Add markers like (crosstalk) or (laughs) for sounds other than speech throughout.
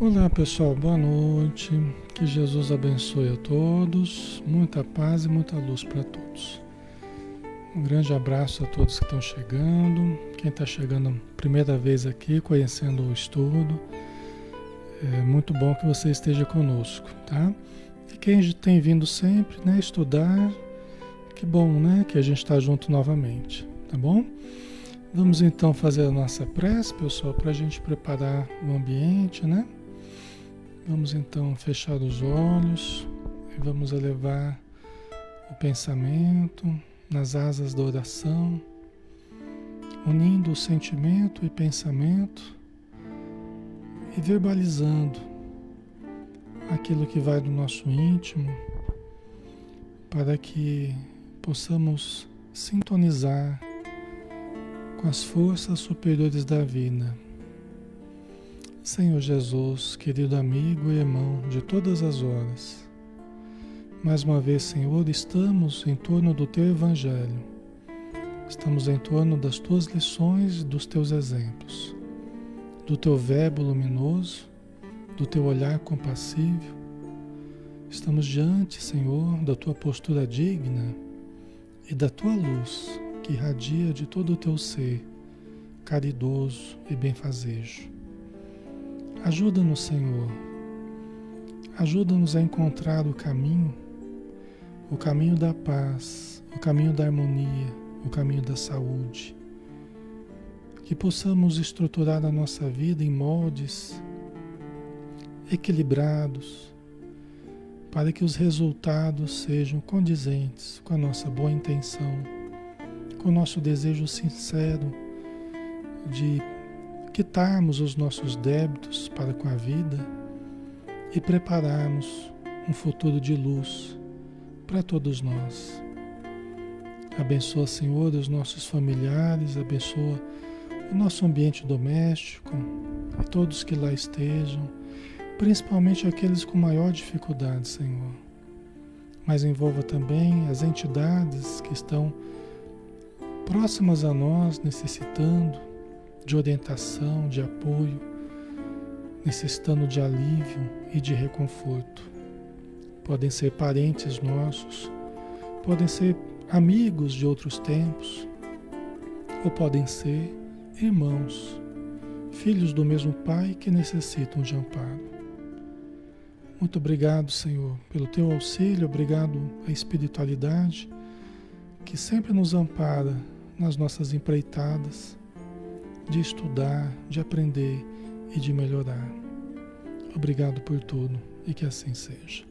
Olá pessoal, boa noite. Que Jesus abençoe a todos, muita paz e muita luz para todos. Um grande abraço a todos que estão chegando, quem está chegando primeira vez aqui, conhecendo o estudo. É muito bom que você esteja conosco, tá? E quem tem vindo sempre, né, estudar, que bom, né, que a gente está junto novamente, tá bom? Vamos então fazer a nossa prece, pessoal, para a gente preparar o ambiente, né? Vamos então fechar os olhos e vamos elevar o pensamento nas asas da oração, unindo o sentimento e pensamento e verbalizando aquilo que vai do nosso íntimo para que possamos sintonizar com as forças superiores da vida Senhor Jesus, querido amigo e irmão de todas as horas, mais uma vez, Senhor, estamos em torno do Teu Evangelho, estamos em torno das Tuas lições e dos Teus exemplos, do Teu Verbo luminoso, do Teu olhar compassível. Estamos diante, Senhor, da Tua postura digna e da Tua luz que irradia de todo o Teu ser, caridoso e benfazejo. Ajuda-nos, Senhor. Ajuda-nos a encontrar o caminho, o caminho da paz, o caminho da harmonia, o caminho da saúde. Que possamos estruturar a nossa vida em moldes equilibrados, para que os resultados sejam condizentes com a nossa boa intenção, com o nosso desejo sincero de quitarmos os nossos débitos para com a vida e prepararmos um futuro de luz para todos nós. Abençoa, Senhor, os nossos familiares, abençoa o nosso ambiente doméstico e todos que lá estejam, principalmente aqueles com maior dificuldade, Senhor. Mas envolva também as entidades que estão próximas a nós, necessitando de orientação, de apoio, necessitando de alívio e de reconforto. Podem ser parentes nossos, podem ser amigos de outros tempos, ou podem ser irmãos, filhos do mesmo Pai que necessitam de amparo. Muito obrigado, Senhor, pelo teu auxílio, obrigado à espiritualidade que sempre nos ampara nas nossas empreitadas de estudar, de aprender e de melhorar. Obrigado por tudo e que assim seja.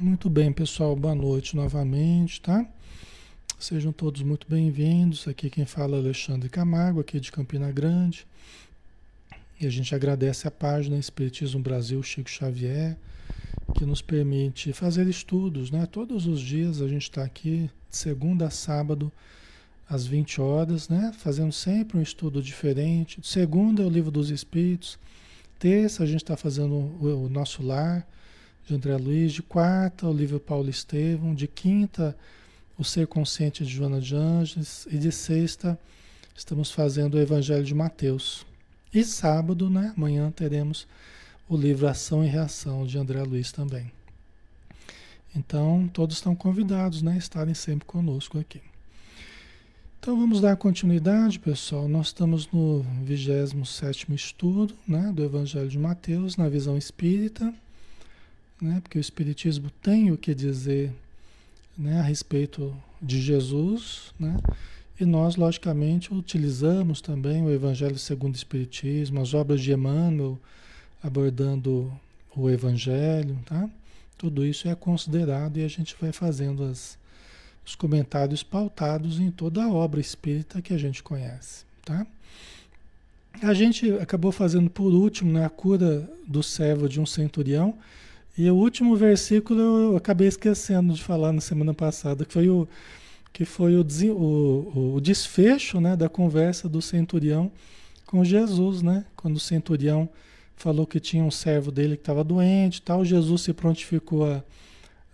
Muito bem, pessoal, boa noite novamente, tá? Sejam todos muito bem-vindos. Aqui quem fala é Alexandre Camargo, aqui de Campina Grande. E a gente agradece a página Espiritismo Brasil Chico Xavier que nos permite fazer estudos, né? Todos os dias a gente está aqui, de segunda a sábado, às 20 horas, né? Fazendo sempre um estudo diferente. Segunda é o Livro dos Espíritos. Terça a gente está fazendo o, o, Nosso Lar, de André Luiz. De quarta, o livro Paulo Estevam. De quinta, o Ser Consciente de Joana de Anjos. E de sexta, estamos fazendo o Evangelho de Mateus. E sábado, né? Amanhã teremos o livro Ação e Reação de André Luiz também. Então, todos estão convidados né, a estarem sempre conosco aqui. Então, vamos dar continuidade, pessoal. Nós estamos no 27 estudo né, do Evangelho de Mateus, na visão espírita, né, porque o Espiritismo tem o que dizer né, a respeito de Jesus, né, e nós, logicamente, utilizamos também o Evangelho segundo o Espiritismo, as obras de Emmanuel abordando o Evangelho, tá? Tudo isso é considerado e a gente vai fazendo as, os comentários pautados em toda a obra espírita que a gente conhece, tá? A gente acabou fazendo por último né, a cura do servo de um centurião, e o último versículo eu acabei esquecendo de falar na semana passada, que foi o, que foi o, o, o desfecho né, da conversa do centurião com Jesus, né? Quando o centurião falou que tinha um servo dele que estava doente tal. Jesus se prontificou a,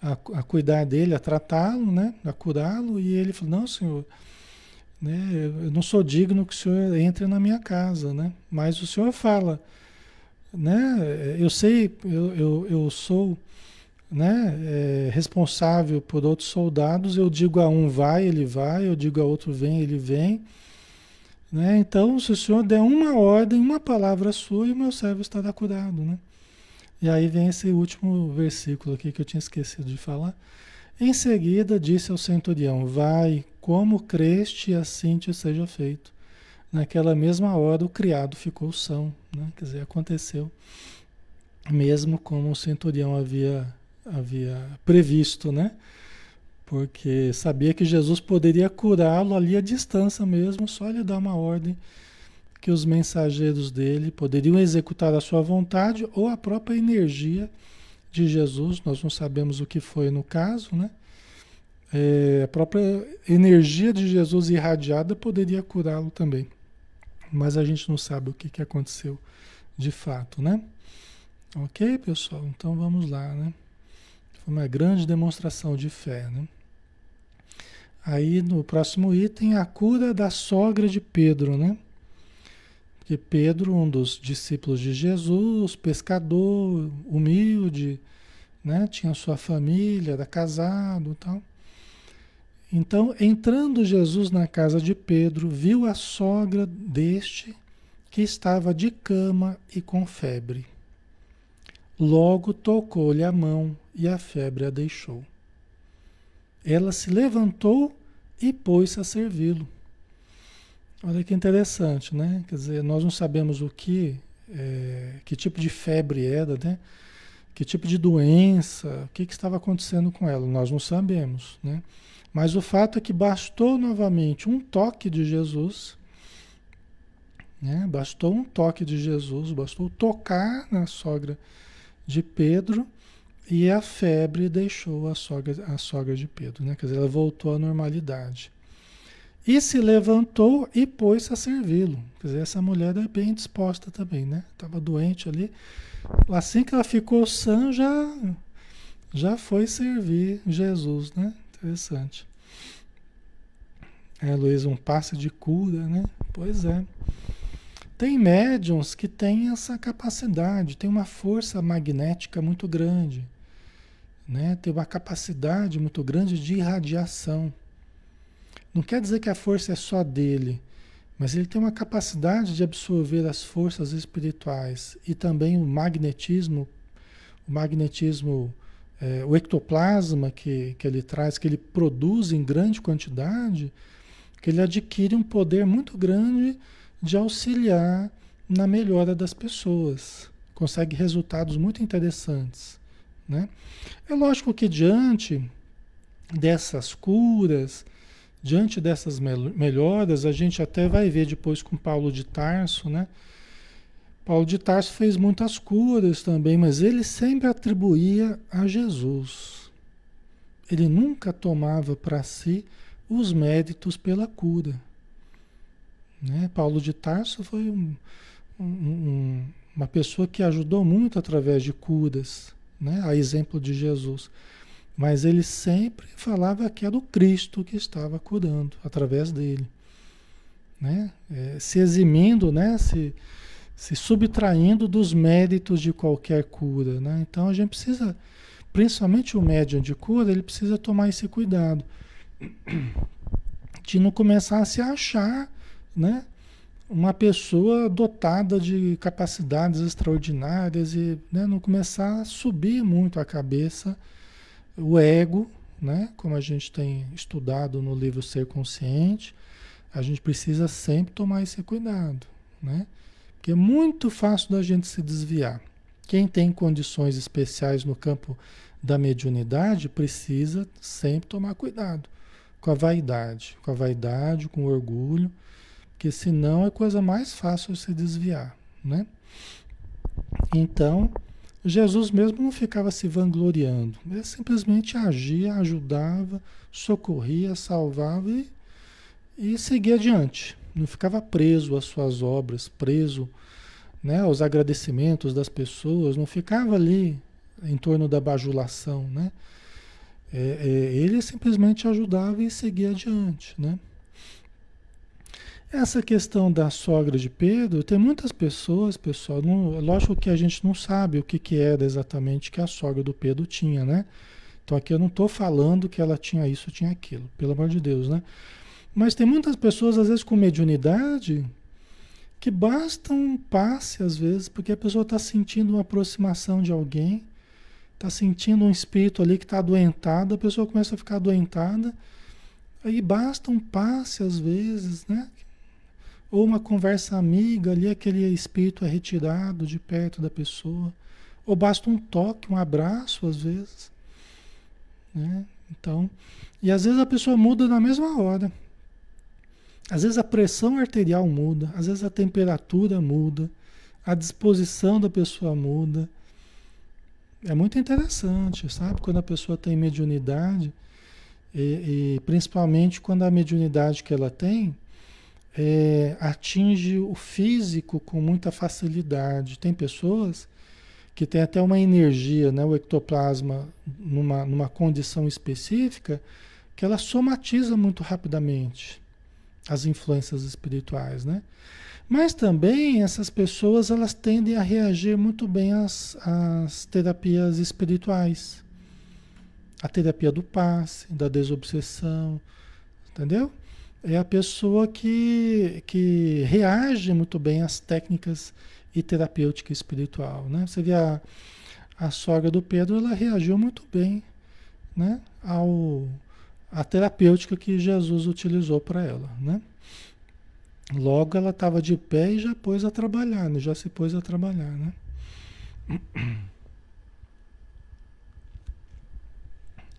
a, a cuidar dele, a tratá-lo, né? A curá-lo. E ele falou: Não, senhor, né? Eu não sou digno que o senhor entre na minha casa, né? Mas o senhor fala, né? Eu sei, eu, eu, eu sou né, é, responsável por outros soldados, eu digo a um vai, ele vai, eu digo a outro vem, ele vem. Né? Então, se o senhor der uma ordem, uma palavra sua, o meu servo estará curado. Né? E aí vem esse último versículo aqui que eu tinha esquecido de falar. Em seguida, disse ao centurião: Vai, como creste, assim te seja feito. Naquela mesma hora, o criado ficou são. Né? Quer dizer, aconteceu mesmo como o centurião havia havia previsto, né? Porque sabia que Jesus poderia curá-lo ali à distância mesmo, só lhe dar uma ordem que os mensageiros dele poderiam executar a sua vontade ou a própria energia de Jesus, nós não sabemos o que foi no caso, né? É, a própria energia de Jesus irradiada poderia curá-lo também. Mas a gente não sabe o que, que aconteceu de fato, né? Ok, pessoal? Então vamos lá, né? Foi uma grande demonstração de fé, né? Aí no próximo item, a cura da sogra de Pedro, né? Porque Pedro, um dos discípulos de Jesus, pescador, humilde, né? Tinha sua família, era casado, tal. Então, entrando Jesus na casa de Pedro, viu a sogra deste que estava de cama e com febre. Logo tocou-lhe a mão e a febre a deixou. Ela se levantou e pôs-se a servi-lo. Olha que interessante, né? Quer dizer, nós não sabemos o que, é, que tipo de febre era, né? Que tipo de doença, o que, que estava acontecendo com ela, nós não sabemos, né? Mas o fato é que bastou novamente um toque de Jesus, né? Bastou um toque de Jesus, bastou tocar na sogra de Pedro e a febre deixou a sogra, a sogra de Pedro, né? Quer dizer, ela voltou à normalidade. E se levantou e pôs-se a servi-lo. Quer dizer, essa mulher é bem disposta também, né? Estava doente ali. Assim que ela ficou sã, já, já foi servir Jesus, né? Interessante. É, Luiz, um passe de cura, né? Pois é. Tem médiums que têm essa capacidade, tem uma força magnética muito grande, né? tem uma capacidade muito grande de irradiação. Não quer dizer que a força é só dele, mas ele tem uma capacidade de absorver as forças espirituais e também o magnetismo, o magnetismo, é, o ectoplasma que, que ele traz, que ele produz em grande quantidade, que ele adquire um poder muito grande de auxiliar na melhora das pessoas. Consegue resultados muito interessantes. Né? É lógico que diante dessas curas, diante dessas melhoras, a gente até vai ver depois com Paulo de Tarso, né? Paulo de Tarso fez muitas curas também, mas ele sempre atribuía a Jesus. Ele nunca tomava para si os méritos pela cura. Né? Paulo de Tarso foi um, um, uma pessoa que ajudou muito através de curas, né? a exemplo de Jesus. Mas ele sempre falava que era o Cristo que estava curando através dele. Né? É, se eximindo, né? se, se subtraindo dos méritos de qualquer cura. Né? Então a gente precisa, principalmente o médium de cura, ele precisa tomar esse cuidado (clears throat) de não começar a se achar né? Uma pessoa dotada de capacidades extraordinárias e né, não começar a subir muito a cabeça, o ego, né? Como a gente tem estudado no livro Ser Consciente, a gente precisa sempre tomar esse cuidado, né? Porque é muito fácil da gente se desviar. Quem tem condições especiais no campo da mediunidade precisa sempre tomar cuidado com a vaidade, com a vaidade, com o orgulho, porque senão é coisa mais fácil se desviar, né? Então, Jesus mesmo não ficava se vangloriando, ele simplesmente agia, ajudava, socorria, salvava e, e seguia adiante. Não ficava preso às suas obras, preso né, aos agradecimentos das pessoas, não ficava ali em torno da bajulação, né? É, é, ele simplesmente ajudava e seguia adiante, né? Essa questão da sogra de Pedro, tem muitas pessoas, pessoal, não, lógico que a gente não sabe o que, que era exatamente que a sogra do Pedro tinha, né? Então aqui eu não estou falando que ela tinha isso, tinha aquilo, pelo amor de Deus, né? Mas tem muitas pessoas, às vezes, com mediunidade, que basta um passe, às vezes, porque a pessoa está sentindo uma aproximação de alguém, está sentindo um espírito ali que está adoentado, a pessoa começa a ficar adoentada, aí basta um passe, às vezes, né? Ou uma conversa amiga ali, aquele espírito é retirado de perto da pessoa. Ou basta um toque, um abraço, às vezes. Né? Então, e às vezes a pessoa muda na mesma hora. Às vezes a pressão arterial muda, às vezes a temperatura muda, a disposição da pessoa muda. É muito interessante, sabe? Quando a pessoa tem mediunidade, e, e principalmente quando a mediunidade que ela tem é, atinge o físico com muita facilidade. Tem pessoas que têm até uma energia, né, o ectoplasma, numa, numa condição específica, que ela somatiza muito rapidamente as influências espirituais, né? Mas também essas pessoas elas tendem a reagir muito bem às, às terapias espirituais. A terapia do passe, da desobsessão, entendeu? É a pessoa que, que reage muito bem às técnicas e terapêutica espiritual. Né? Você vê a, a sogra do Pedro, ela reagiu muito bem né? ao, à terapêutica que Jesus utilizou para ela. Né? Logo ela estava de pé e já pôs a trabalhar, né? já se pôs a trabalhar. Né?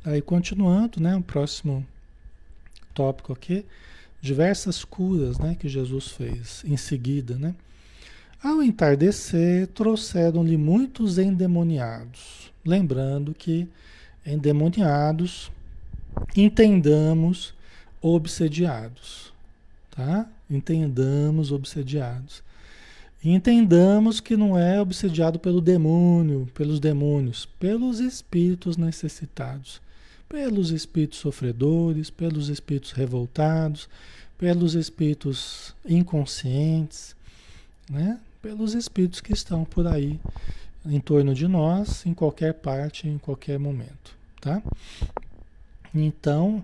Aí continuando, né? O próximo tópico aqui diversas curas né, que Jesus fez em seguida. Né? Ao entardecer, trouxeram-lhe muitos endemoniados. Lembrando que endemoniados, entendamos obsediados. Tá? Entendamos obsediados. entendamos que não é obsediado pelo demônio, pelos demônios, pelos espíritos necessitados pelos espíritos sofredores, pelos espíritos revoltados, pelos espíritos inconscientes, né? pelos espíritos que estão por aí em torno de nós, em qualquer parte, em qualquer momento. Tá? Então,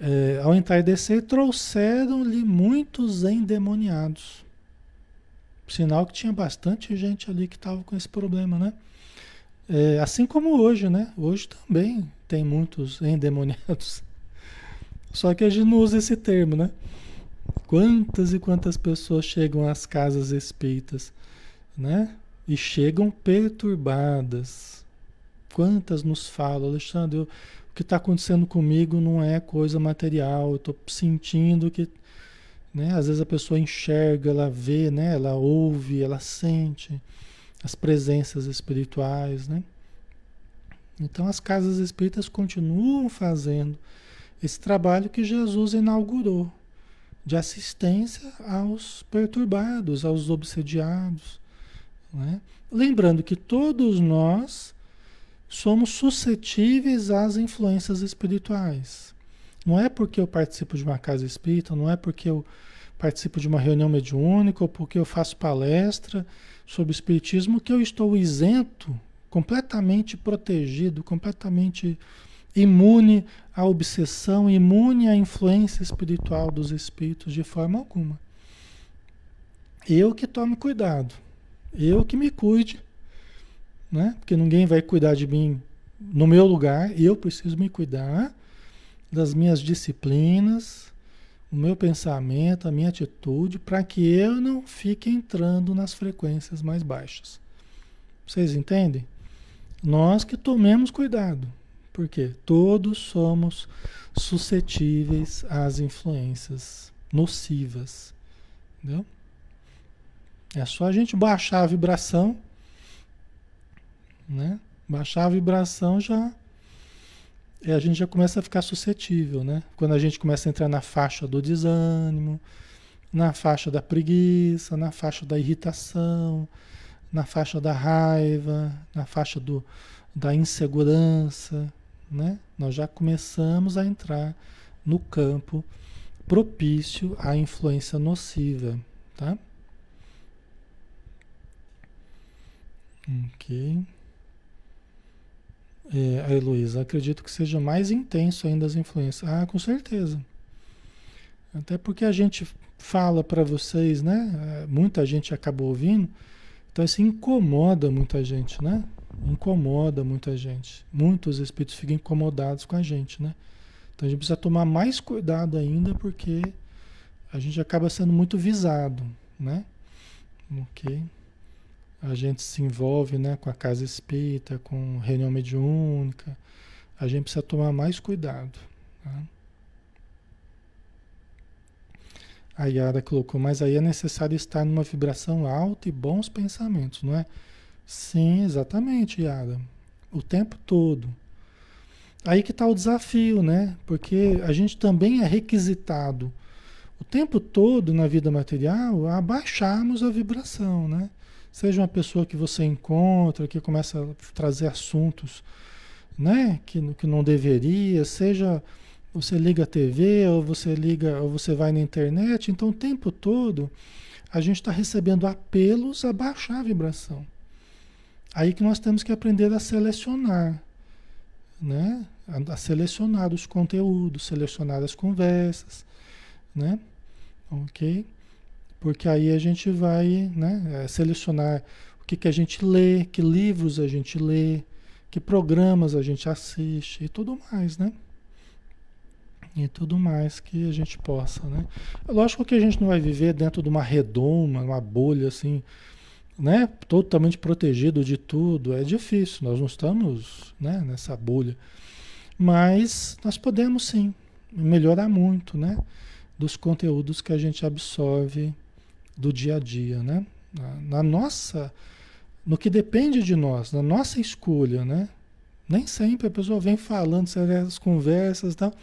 é, ao entardecer, trouxeram-lhe muitos endemoniados. Sinal que tinha bastante gente ali que estava com esse problema, né? É, assim como hoje, né? Hoje também tem muitos endemoniados. (laughs) Só que a gente não usa esse termo, né? Quantas e quantas pessoas chegam às casas espíritas, né? E chegam perturbadas. Quantas nos falam, Alexandre, eu, o que está acontecendo comigo não é coisa material, eu estou sentindo que. Né? Às vezes a pessoa enxerga, ela vê, né? ela ouve, ela sente as presenças espirituais, né? Então as casas espíritas continuam fazendo esse trabalho que Jesus inaugurou de assistência aos perturbados, aos obsediados. Né? Lembrando que todos nós somos suscetíveis às influências espirituais. Não é porque eu participo de uma casa espírita, não é porque eu participo de uma reunião mediúnica ou porque eu faço palestra sobre espiritismo que eu estou isento, completamente protegido, completamente imune à obsessão, imune à influência espiritual dos espíritos de forma alguma. Eu que tome cuidado, eu que me cuide, né? Porque ninguém vai cuidar de mim no meu lugar, eu preciso me cuidar das minhas disciplinas, o meu pensamento, a minha atitude, para que eu não fique entrando nas frequências mais baixas. Vocês entendem? Nós que tomemos cuidado, porque todos somos suscetíveis às influências nocivas. Entendeu? É só a gente baixar a vibração, né? Baixar a vibração já a gente já começa a ficar suscetível, né? Quando a gente começa a entrar na faixa do desânimo, na faixa da preguiça, na faixa da irritação, na faixa da raiva, na faixa do, da insegurança, né? Nós já começamos a entrar no campo propício à influência nociva, tá? Ok. É, a Heloísa, acredito que seja mais intenso ainda as influências. Ah, com certeza. Até porque a gente fala para vocês, né? Muita gente acaba ouvindo, então isso incomoda muita gente, né? Incomoda muita gente. Muitos espíritos ficam incomodados com a gente, né? Então a gente precisa tomar mais cuidado ainda porque a gente acaba sendo muito visado, né? Ok? A gente se envolve né, com a casa espírita, com reunião mediúnica. A gente precisa tomar mais cuidado. Tá? A Yara colocou, mas aí é necessário estar numa vibração alta e bons pensamentos, não é? Sim, exatamente, Yara. O tempo todo. Aí que está o desafio, né? Porque a gente também é requisitado o tempo todo na vida material a baixarmos a vibração, né? Seja uma pessoa que você encontra, que começa a trazer assuntos né, que, que não deveria, seja você liga a TV ou você liga ou você vai na internet, então o tempo todo a gente está recebendo apelos a baixar a vibração. Aí que nós temos que aprender a selecionar, né? A, a selecionar os conteúdos, selecionar as conversas, né? Ok? Porque aí a gente vai né, é, selecionar o que, que a gente lê, que livros a gente lê, que programas a gente assiste e tudo mais, né? E tudo mais que a gente possa, né? Lógico que a gente não vai viver dentro de uma redoma, uma bolha assim, né? Totalmente protegido de tudo. É difícil, nós não estamos né, nessa bolha. Mas nós podemos sim melhorar muito, né? Dos conteúdos que a gente absorve do dia a dia, né? Na, na, nossa, no que depende de nós, na nossa escolha, né? Nem sempre a pessoa vem falando, as conversas e tal,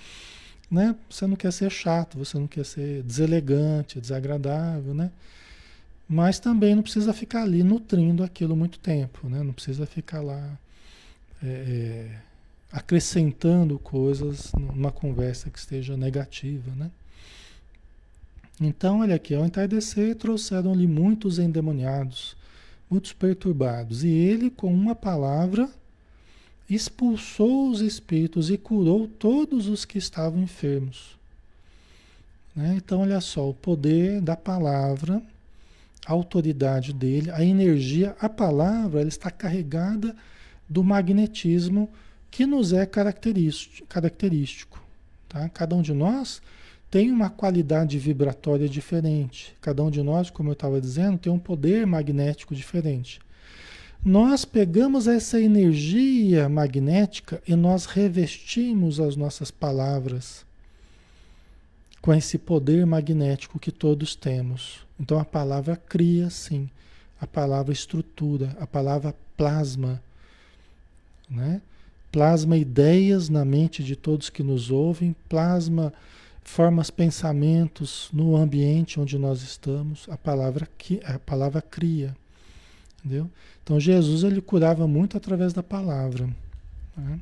né? Você não quer ser chato, você não quer ser deselegante, desagradável, né? Mas também não precisa ficar ali nutrindo aquilo muito tempo, né? Não precisa ficar lá é, é acrescentando coisas numa conversa que esteja negativa, né? Então, olha aqui, ao entardecer trouxeram-lhe muitos endemoniados, muitos perturbados, e ele, com uma palavra, expulsou os espíritos e curou todos os que estavam enfermos. Né? Então, olha só, o poder da palavra, a autoridade dele, a energia, a palavra, ela está carregada do magnetismo que nos é característico. tá? Cada um de nós tem uma qualidade vibratória diferente. Cada um de nós, como eu estava dizendo, tem um poder magnético diferente. Nós pegamos essa energia magnética e nós revestimos as nossas palavras com esse poder magnético que todos temos. Então a palavra cria, sim. A palavra estrutura, a palavra plasma, né? Plasma ideias na mente de todos que nos ouvem, plasma formas pensamentos no ambiente onde nós estamos, a palavra, a palavra cria. Entendeu? Então Jesus ele curava muito através da palavra. Né?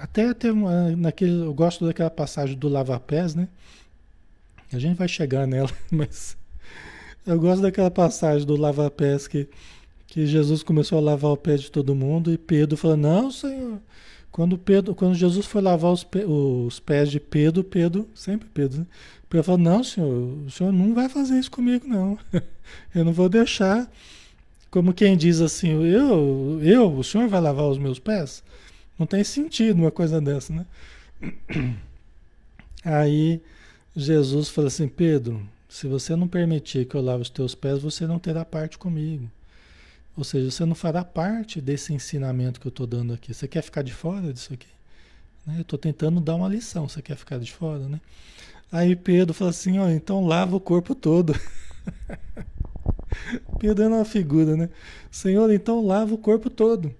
Até, uma, naquele, eu gosto daquela passagem do lava-pés, né? A gente vai chegar nela, (laughs) mas eu gosto daquela passagem do lava-pés que, que Jesus começou a lavar o pé de todo mundo e Pedro falou: Não, Senhor, quando, Pedro, quando Jesus foi lavar os, os pés de Pedro, Pedro, sempre Pedro, né? Pedro falou, não, senhor, o senhor não vai fazer isso comigo, não. (laughs) Eu não vou deixar. Como quem diz assim, eu, eu, o senhor vai lavar os meus pés? Não tem sentido uma coisa dessa, né? (clears throat) Aí Jesus falou assim, Pedro, se você não permitir que eu lave os teus pés, você não terá parte comigo. Ou seja, você não fará parte desse ensinamento que eu estou dando aqui. Você quer ficar de fora disso aqui? Né? Eu estou tentando dar uma lição. Você quer ficar de fora, né? Aí Pedro fala assim, ó, então lava o corpo todo. (laughs) Pedro é uma figura, né? Senhor, então lava o corpo todo.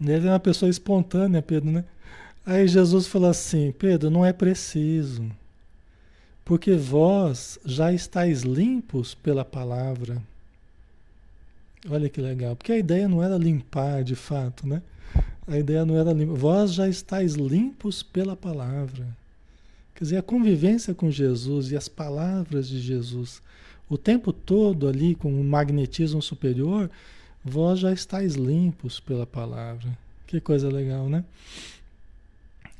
Ele é uma pessoa espontânea, Pedro, né? Aí Jesus falou assim, Pedro, não é preciso, porque vós já estáis limpos pela palavra Olha que legal, porque a ideia não era limpar de fato, né? A ideia não era limpar. Vós já estáis limpos pela palavra. Quer dizer, a convivência com Jesus e as palavras de Jesus, o tempo todo ali com o magnetismo superior, vós já estáis limpos pela palavra. Que coisa legal, né?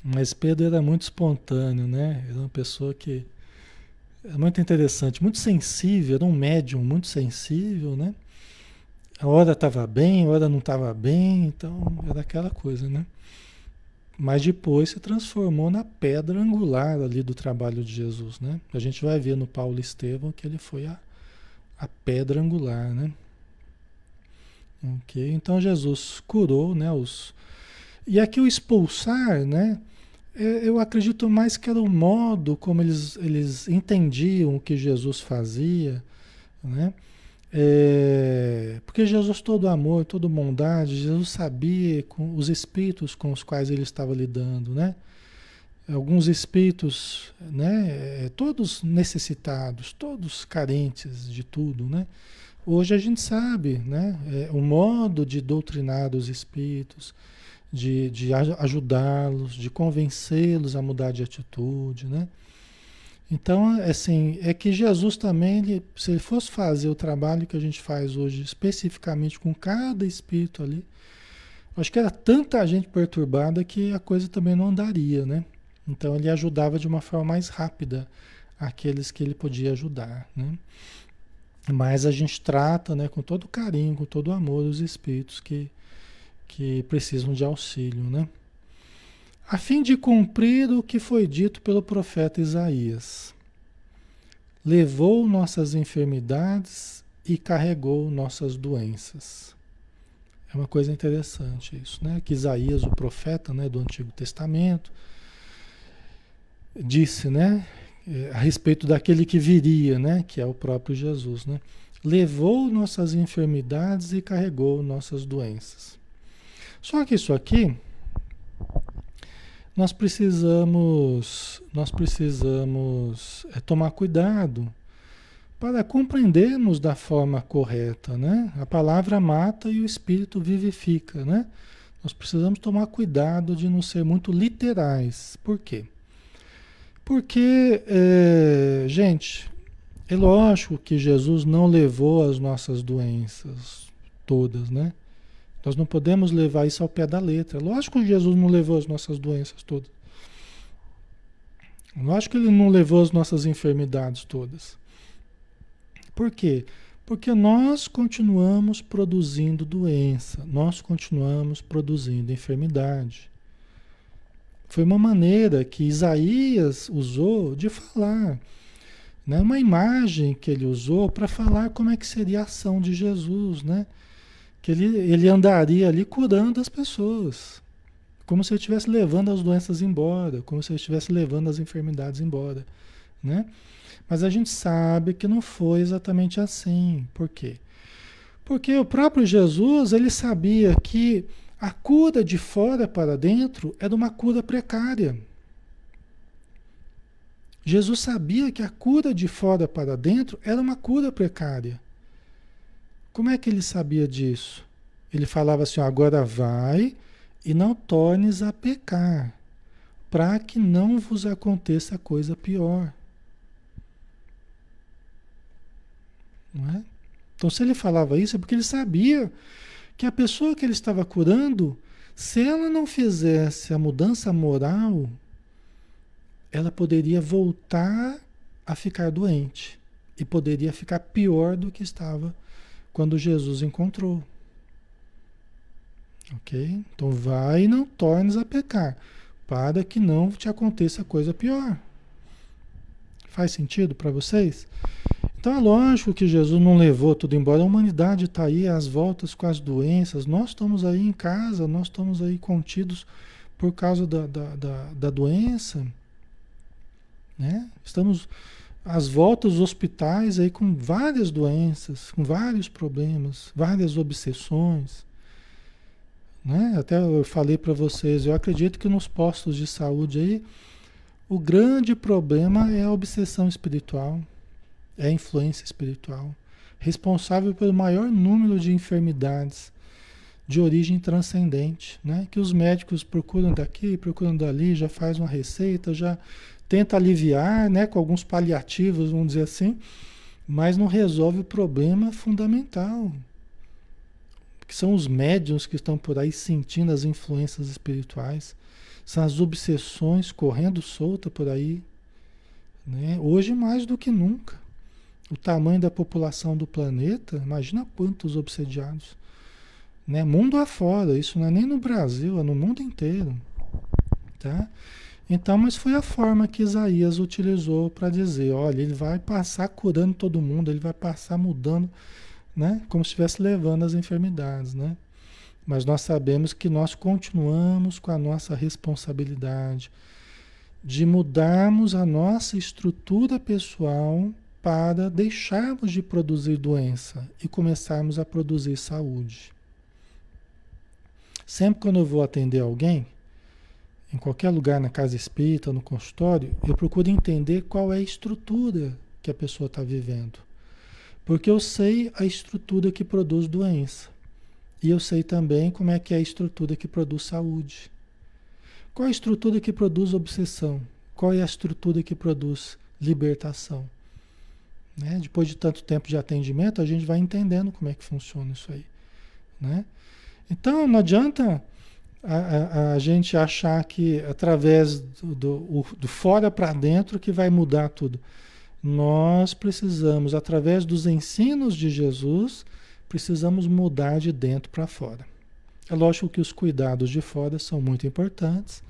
Mas Pedro era muito espontâneo, né? Era uma pessoa que é muito interessante, muito sensível, era um médium muito sensível, né? A hora estava bem, a hora não estava bem, então era aquela coisa, né? Mas depois se transformou na pedra angular ali do trabalho de Jesus, né? A gente vai ver no Paulo Estevão que ele foi a, a pedra angular, né? Ok, então Jesus curou, né? Os... E aqui o expulsar, né? É, eu acredito mais que era o modo como eles, eles entendiam o que Jesus fazia, né? É, porque Jesus todo amor, todo bondade, Jesus sabia com os espíritos com os quais ele estava lidando, né? Alguns espíritos, né? É, todos necessitados, todos carentes de tudo, né? Hoje a gente sabe, né? É, o modo de doutrinar os espíritos, de, de ajudá-los, de convencê-los a mudar de atitude, né? Então, assim, é que Jesus também, ele, se ele fosse fazer o trabalho que a gente faz hoje, especificamente com cada espírito ali, acho que era tanta gente perturbada que a coisa também não andaria, né? Então, ele ajudava de uma forma mais rápida aqueles que ele podia ajudar, né? Mas a gente trata, né, com todo carinho, com todo amor, os espíritos que, que precisam de auxílio, né? A fim de cumprir o que foi dito pelo profeta Isaías. Levou nossas enfermidades e carregou nossas doenças. É uma coisa interessante isso, né? Que Isaías, o profeta, né, do Antigo Testamento, disse, né, eh, a respeito daquele que viria, né, que é o próprio Jesus, né? Levou nossas enfermidades e carregou nossas doenças. Só que isso aqui nós precisamos, nós precisamos é, tomar cuidado para compreendermos da forma correta, né? A palavra mata e o espírito vivifica, né? Nós precisamos tomar cuidado de não ser muito literais. Por quê? Porque, é, gente, é lógico que Jesus não levou as nossas doenças todas, né? Nós não podemos levar isso ao pé da letra. Lógico que Jesus não levou as nossas doenças todas. Lógico que ele não levou as nossas enfermidades todas. Por quê? Porque nós continuamos produzindo doença, nós continuamos produzindo enfermidade. Foi uma maneira que Isaías usou de falar, né? uma imagem que ele usou para falar como é que seria a ação de Jesus, né? Que ele, ele andaria ali curando as pessoas, como se ele estivesse levando as doenças embora, como se ele estivesse levando as enfermidades embora, né? Mas a gente sabe que não foi exatamente assim. Por quê? Porque o próprio Jesus, ele sabia que a cura de fora para dentro era uma cura precária. Jesus sabia que a cura de fora para dentro era uma cura precária. Como é que ele sabia disso? Ele falava assim: agora vai e não tornes a pecar, para que não vos aconteça coisa pior. Não é? Então, se ele falava isso, é porque ele sabia que a pessoa que ele estava curando, se ela não fizesse a mudança moral, ela poderia voltar a ficar doente e poderia ficar pior do que estava quando Jesus encontrou. Ok? Então vai e não tornes a pecar, para que não te aconteça coisa pior. Faz sentido para vocês? Então é lógico que Jesus não levou tudo embora. A humanidade está aí às voltas com as doenças. Nós estamos aí em casa, nós estamos aí contidos por causa da, da, da, da doença. Né? Estamos as voltas dos hospitais aí com várias doenças, com vários problemas, várias obsessões. Né? Até eu falei para vocês, eu acredito que nos postos de saúde aí, o grande problema é a obsessão espiritual, é a influência espiritual. responsável pelo maior número de enfermidades de origem transcendente, né? Que os médicos procuram daqui, procuram dali, já faz uma receita, já tenta aliviar, né, com alguns paliativos, vamos dizer assim, mas não resolve o problema fundamental, que são os médiums que estão por aí sentindo as influências espirituais, são as obsessões correndo solta por aí, né? Hoje mais do que nunca. O tamanho da população do planeta, imagina quantos obsediados. Né? Mundo afora, isso não é nem no Brasil, é no mundo inteiro. Tá? Então, mas foi a forma que Isaías utilizou para dizer, olha, ele vai passar curando todo mundo, ele vai passar mudando, né? Como se estivesse levando as enfermidades, né? Mas nós sabemos que nós continuamos com a nossa responsabilidade de mudarmos a nossa estrutura pessoal para deixarmos de produzir doença e começarmos a produzir saúde. Sempre quando eu vou atender alguém, em qualquer lugar, na casa espírita, no consultório, eu procuro entender qual é a estrutura que a pessoa está vivendo. Porque eu sei a estrutura que produz doença. E eu sei também como é que é a estrutura que produz saúde. Qual é a estrutura que produz obsessão? Qual é a estrutura que produz libertação? Né? Depois de tanto tempo de atendimento, a gente vai entendendo como é que funciona isso aí. Né? Então não adianta a, a, gente achar que através do, do, do fora para dentro que vai mudar tudo. Nós precisamos, através dos ensinos de Jesus, precisamos mudar de dentro para fora. É lógico que os cuidados de fora são muito importantes,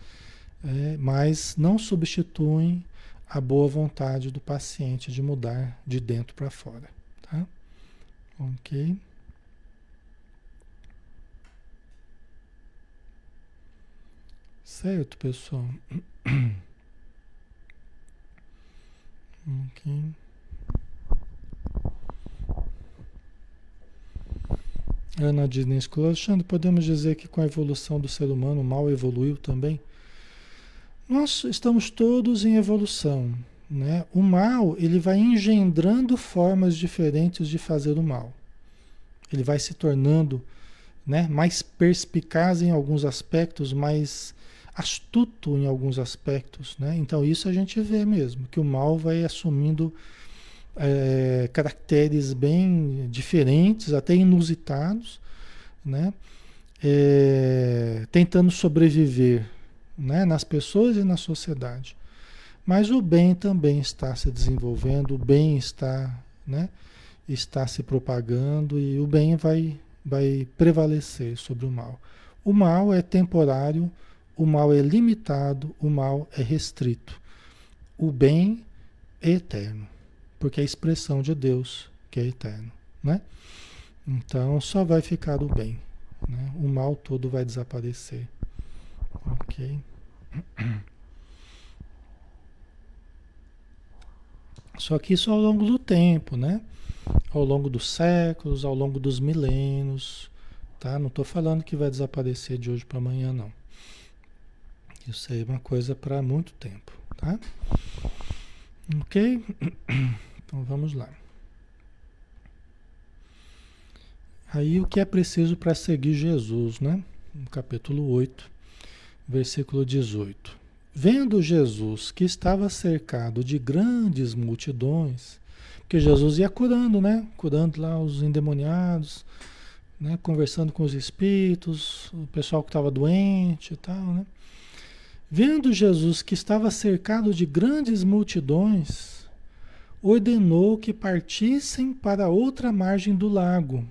é, mas não substituem a boa vontade do paciente de mudar de dentro para fora. Tá? Ok? Certo, pessoal. ok. Ana Diniz Alexandre, podemos dizer que com a evolução do ser humano o mal evoluiu também? Nós estamos todos em evolução. Né? O mal ele vai engendrando formas diferentes de fazer o mal. Ele vai se tornando né, mais perspicaz em alguns aspectos, mais astuto em alguns aspectos, né? Então isso a gente vê mesmo, que o mal vai assumindo é, caracteres bem diferentes, até inusitados, né? É, tentando sobreviver né? nas pessoas e na sociedade. Mas o bem também está se desenvolvendo, o bem está, né? está se propagando e o bem vai, vai prevalecer sobre o mal. O mal é temporário, o mal é limitado, o mal é restrito. O bem é eterno, porque é a expressão de Deus que é eterno, né? Então só vai ficar o bem, né? O mal todo vai desaparecer. OK? (clears throat) Só que isso ao longo do tempo, né? Ao longo dos séculos, ao longo dos milênios, tá? Não estou falando que vai desaparecer de hoje para amanhã, não. Isso aí é uma coisa para muito tempo, tá? Ok? (clears throat) Então vamos lá. Aí o que é preciso para seguir Jesus, né? No capítulo 8, versículo 18. Vendo Jesus que estava cercado de grandes multidões, porque Jesus ia curando, né? Curando lá os endemoniados, né? Conversando com os espíritos, o pessoal que estava doente e tal, né? Vendo Jesus que estava cercado de grandes multidões, ordenou que partissem para outra margem do lago.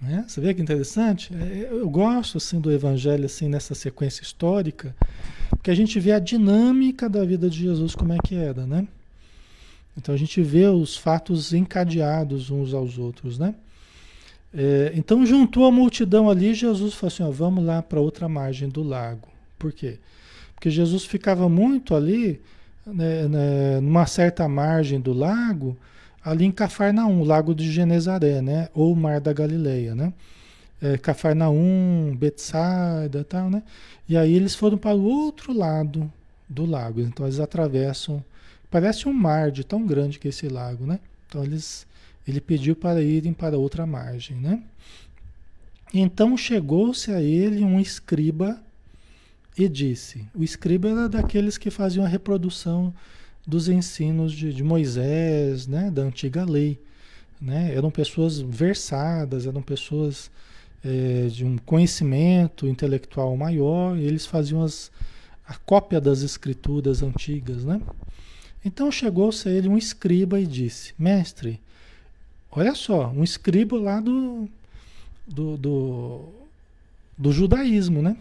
Né? Você vê que interessante? É, eu gosto assim do Evangelho assim nessa sequência histórica, porque a gente vê a dinâmica da vida de Jesus como é que era, né? Então a gente vê os fatos encadeados uns aos outros, né? É, então juntou a multidão ali, Jesus falou assim: ó, vamos lá para outra margem do lago. Por quê? Porque Jesus ficava muito ali, né, né, numa certa margem do lago, ali em Cafarnaum, lago de Genezaré, né? Ou Mar da Galileia, né? É, Cafarnaum, Betsaida e tal, né? E aí eles foram para o outro lado do lago. Então eles atravessam parece um mar de tão grande que é esse lago, né? Então eles, ele pediu para irem para outra margem, né? Então chegou-se a ele um escriba e disse: o escriba era daqueles que faziam a reprodução dos ensinos de, de Moisés, né, da antiga lei. Né? Eram pessoas versadas, eram pessoas é, de um conhecimento intelectual maior, e eles faziam as, a cópia das escrituras antigas. Né? Então chegou-se a ele um escriba e disse: Mestre, olha só, um escriba lá do, do, do, do judaísmo, né?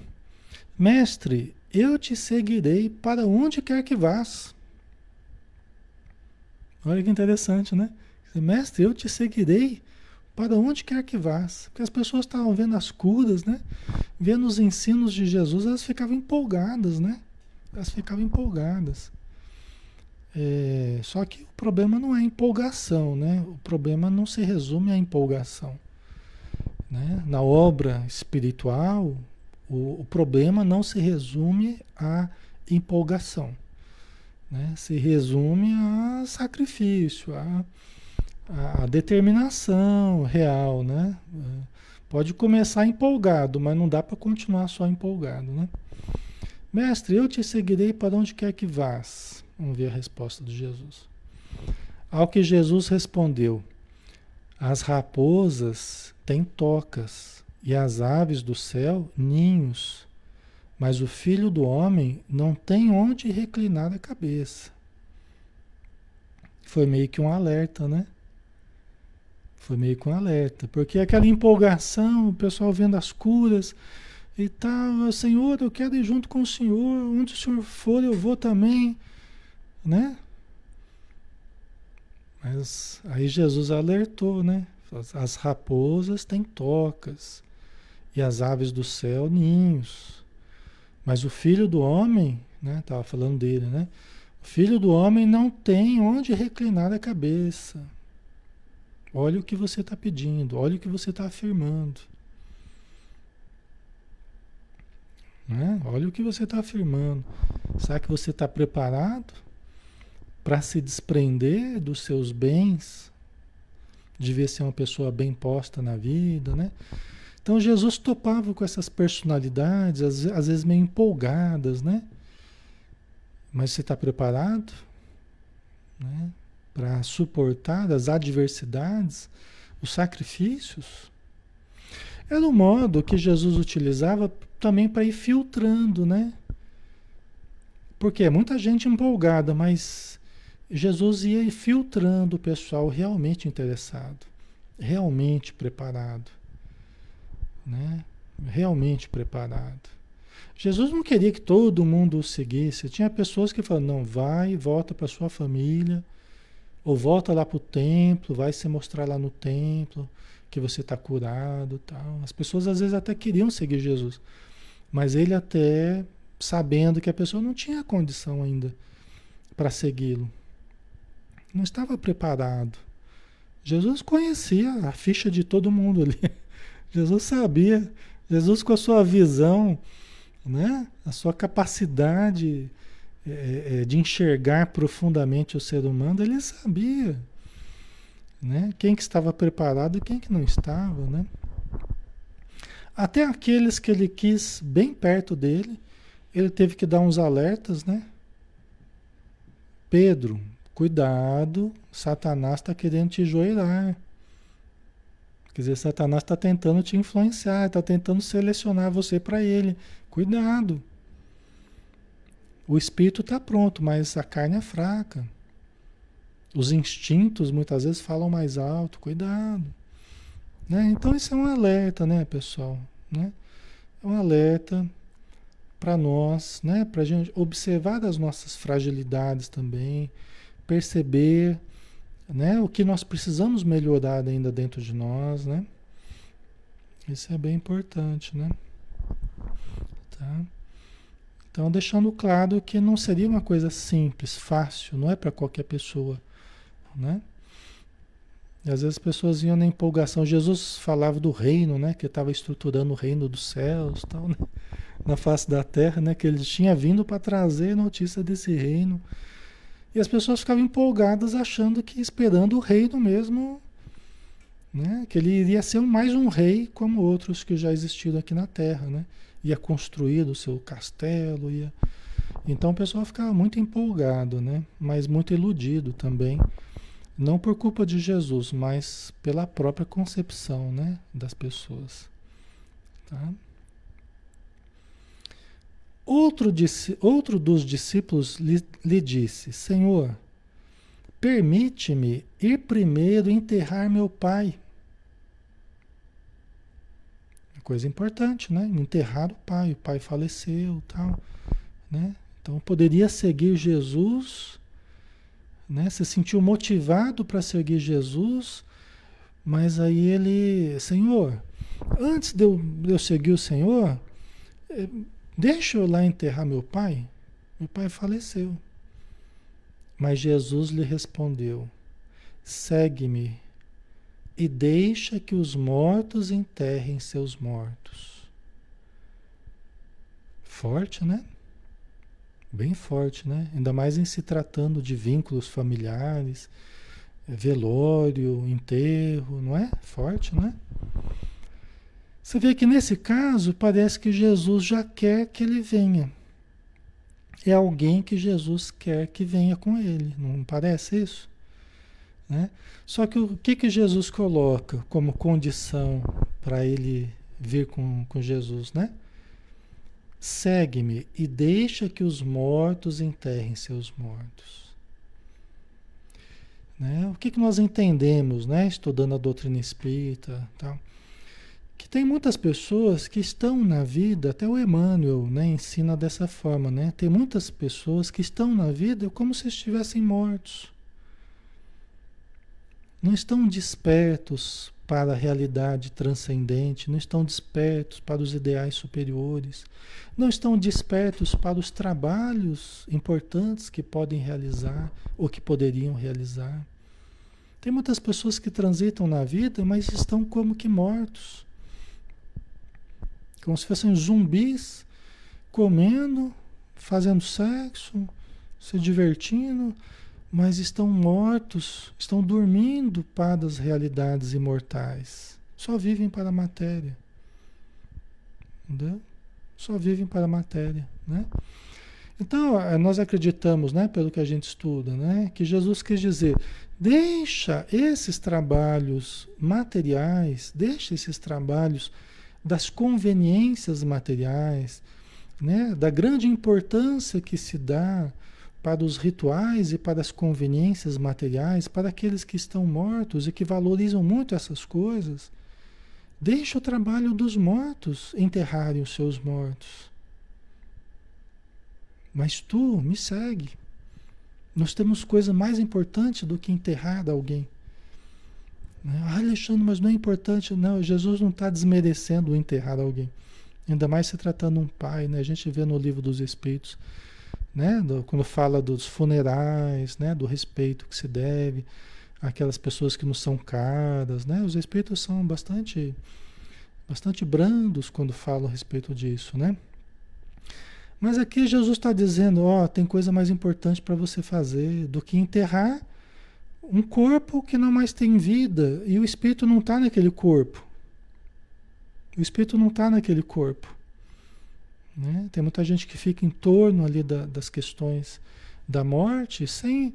Mestre, eu te seguirei para onde quer que vás. Olha que interessante, né? Mestre, eu te seguirei para onde quer que vás. Porque as pessoas estavam vendo as curas, né? Vendo os ensinos de Jesus, elas ficavam empolgadas, né? Elas ficavam empolgadas. É, só que o problema não é empolgação, né? O problema não se resume à empolgação. Né? Na obra espiritual, o, o problema não se resume à empolgação. Né? Se resume a sacrifício, a, a determinação real. Né? Pode começar empolgado, mas não dá para continuar só empolgado. Né? Mestre, eu te seguirei para onde quer que vás. Vamos ver a resposta de Jesus. Ao que Jesus respondeu: As raposas têm tocas e as aves do céu ninhos, mas o filho do homem não tem onde reclinar a cabeça. Foi meio que um alerta, né? Foi meio que um alerta, porque aquela empolgação, o pessoal vendo as curas e tal, Senhor, eu quero ir junto com o Senhor, onde o Senhor for eu vou também, né? Mas aí Jesus alertou, né? As raposas têm tocas, e as aves do céu ninhos. Mas o filho do homem, né? Estava falando dele, né? O filho do homem não tem onde reclinar a cabeça. Olha o que você está pedindo, olha o que você está afirmando. Né? Olha o que você está afirmando. Será que você está preparado para se desprender dos seus bens? Devia ser uma pessoa bem posta na vida, né? Então Jesus topava com essas personalidades, às, às vezes meio empolgadas, né? Mas você está preparado né? para suportar as adversidades, os sacrifícios? Era um modo que Jesus utilizava também para ir filtrando, né? Porque muita gente empolgada, mas Jesus ia filtrando o pessoal realmente interessado, realmente preparado né? realmente preparado. Jesus não queria que todo mundo o seguisse. Tinha pessoas que falavam, não, vai, volta para sua família, ou volta lá para o templo, vai se mostrar lá no templo, que você está curado tal. As pessoas às vezes até queriam seguir Jesus, mas ele até sabendo que a pessoa não tinha condição ainda para segui-lo. Não estava preparado. Jesus conhecia a ficha de todo mundo ali. (laughs) Jesus sabia, Jesus com a sua visão, né? a sua capacidade é, é, de enxergar profundamente o ser humano, ele sabia né? quem que estava preparado e quem que não estava. Né? Até aqueles que ele quis bem perto dele, ele teve que dar uns alertas, né? Pedro, cuidado, Satanás está querendo te joelhar. Quer dizer, Satanás está tentando te influenciar, está tentando selecionar você para ele. Cuidado. O espírito está pronto, mas a carne é fraca. Os instintos muitas vezes falam mais alto. Cuidado. Né? Então, isso é um alerta, né, pessoal? Né? É um alerta para nós, né? para a gente observar as nossas fragilidades também, perceber né? O que nós precisamos melhorar ainda dentro de nós, né? Isso é bem importante, né? Tá? Então, deixando claro que não seria uma coisa simples, fácil, não é para qualquer pessoa, né? E às vezes as pessoas iam na empolgação. Jesus falava do reino, né? Que estava estruturando o reino dos céus, tal, né? na face da terra, né? Que ele tinha vindo para trazer notícia desse reino E as pessoas ficavam empolgadas achando que esperando o reino mesmo, né? Que ele iria ser mais um rei como outros que já existiram aqui na Terra, né? Ia construir o seu castelo, ia... Então o pessoal ficava muito empolgado, né? Mas muito iludido também. Não por culpa de Jesus, mas pela própria concepção, né? Das pessoas. Tá? Outro, outro dos discípulos lhe, lhe disse: Senhor, permite-me ir primeiro enterrar meu pai. Coisa importante, né? Enterrar o pai, o pai faleceu, tal, né? Então poderia seguir Jesus, né? Se sentiu motivado para seguir Jesus, mas aí ele, Senhor, antes de eu, de eu seguir o Senhor, eh, Deixa eu lá enterrar meu pai. Meu pai faleceu. Mas Jesus lhe respondeu: Segue-me e deixa que os mortos enterrem seus mortos. Forte, né? Bem forte, né? Ainda mais em se tratando de vínculos familiares, velório, enterro, não é? Forte, né? Você vê que nesse caso parece que Jesus já quer que ele venha. É alguém que Jesus quer que venha com ele, não parece isso? Né? Só que o que, que Jesus coloca como condição para ele vir com, com Jesus, né? Segue-me e deixa que os mortos enterrem seus mortos. Né? O que, que nós entendemos, né? Estudando a doutrina espírita, tal que tem muitas pessoas que estão na vida, até o Emmanuel né, ensina dessa forma, né? Tem muitas pessoas que estão na vida como se estivessem mortos. Não estão despertos para a realidade transcendente, não estão despertos para os ideais superiores, não estão despertos para os trabalhos importantes que podem realizar ou que poderiam realizar. Tem muitas pessoas que transitam na vida, mas estão como que mortos como se fossem zumbis comendo, fazendo sexo, se divertindo, mas estão mortos, estão dormindo para as realidades imortais. Só vivem para a matéria. Entendeu? Só vivem para a matéria, né? Então, nós acreditamos, né, pelo que a gente estuda, né, que Jesus quis dizer: deixa esses trabalhos materiais, deixa esses trabalhos das conveniências materiais, né? da grande importância que se dá para os rituais e para as conveniências materiais, para aqueles que estão mortos e que valorizam muito essas coisas. Deixa o trabalho dos mortos enterrarem os seus mortos. Mas tu me segue. Nós temos coisa mais importante do que enterrar alguém. Né? Ah, Alexandre, mas não é importante. Não, Jesus não está desmerecendo enterrar alguém. Ainda mais se tratando de um pai, né? A gente vê no livro dos Espíritos, né? Do, quando fala dos funerais, né? Do respeito que se deve àquelas pessoas que não são caras, né? Os Espíritos são bastante, bastante brandos quando falam a respeito disso, né? Mas aqui Jesus está dizendo, ó, tem coisa mais importante para você fazer do que enterrar um corpo que não mais tem vida e o espírito não está naquele corpo. O espírito não está naquele corpo. Né? Tem muita gente que fica em torno ali da, das questões da morte, sem,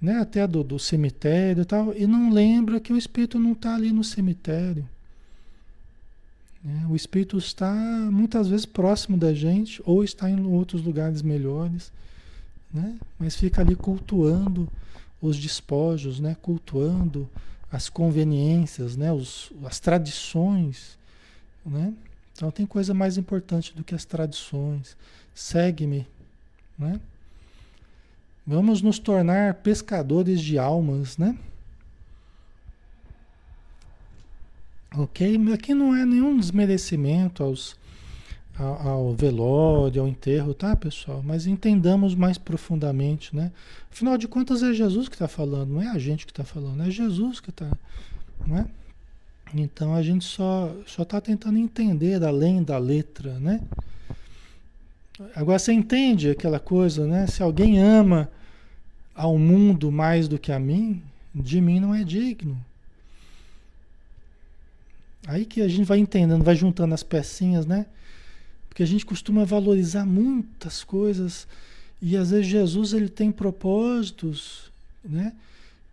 né, até do, do cemitério e tal, e não lembra que o espírito não está ali no cemitério. Né? O espírito está muitas vezes próximo da gente ou está em outros lugares melhores, né? mas fica ali cultuando os despojos, né? cultuando as conveniências, né? Os, as tradições. Né? Então tem coisa mais importante do que as tradições. Segue-me. Né? Vamos nos tornar pescadores de almas, né? Ok? Aqui não é nenhum desmerecimento aos, ao, ao, velório, ao enterro, tá, pessoal? Mas entendamos mais profundamente, né? Afinal de contas, é Jesus que está falando, não é a gente que está falando, é Jesus que está, não é? Então a gente só só está tentando entender além da letra, né? Agora você entende aquela coisa, né? Se alguém ama ao mundo mais do que a mim, de mim não é digno. Aí que a gente vai entendendo, vai juntando as pecinhas, né? Porque a gente costuma valorizar muitas coisas e às vezes Jesus ele tem propósitos, né?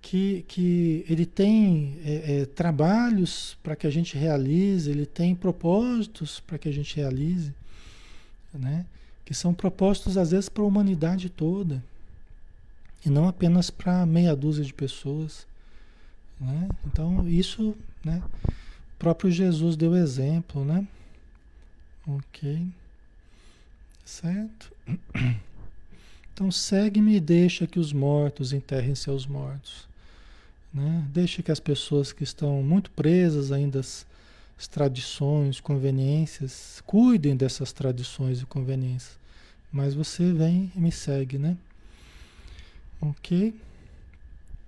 Que, que ele tem é, é, trabalhos para que a gente realize, ele tem propósitos para que a gente realize, né? Que são propósitos às vezes para a humanidade toda e não apenas para meia dúzia de pessoas, né? Então isso, né? O próprio Jesus deu exemplo, né? Ok, certo? Então segue-me e deixa que os mortos enterrem seus mortos. Né? Deixa que as pessoas que estão muito presas ainda às, tradições, conveniências, cuidem dessas tradições e conveniências. Mas você vem e me segue, né? Ok?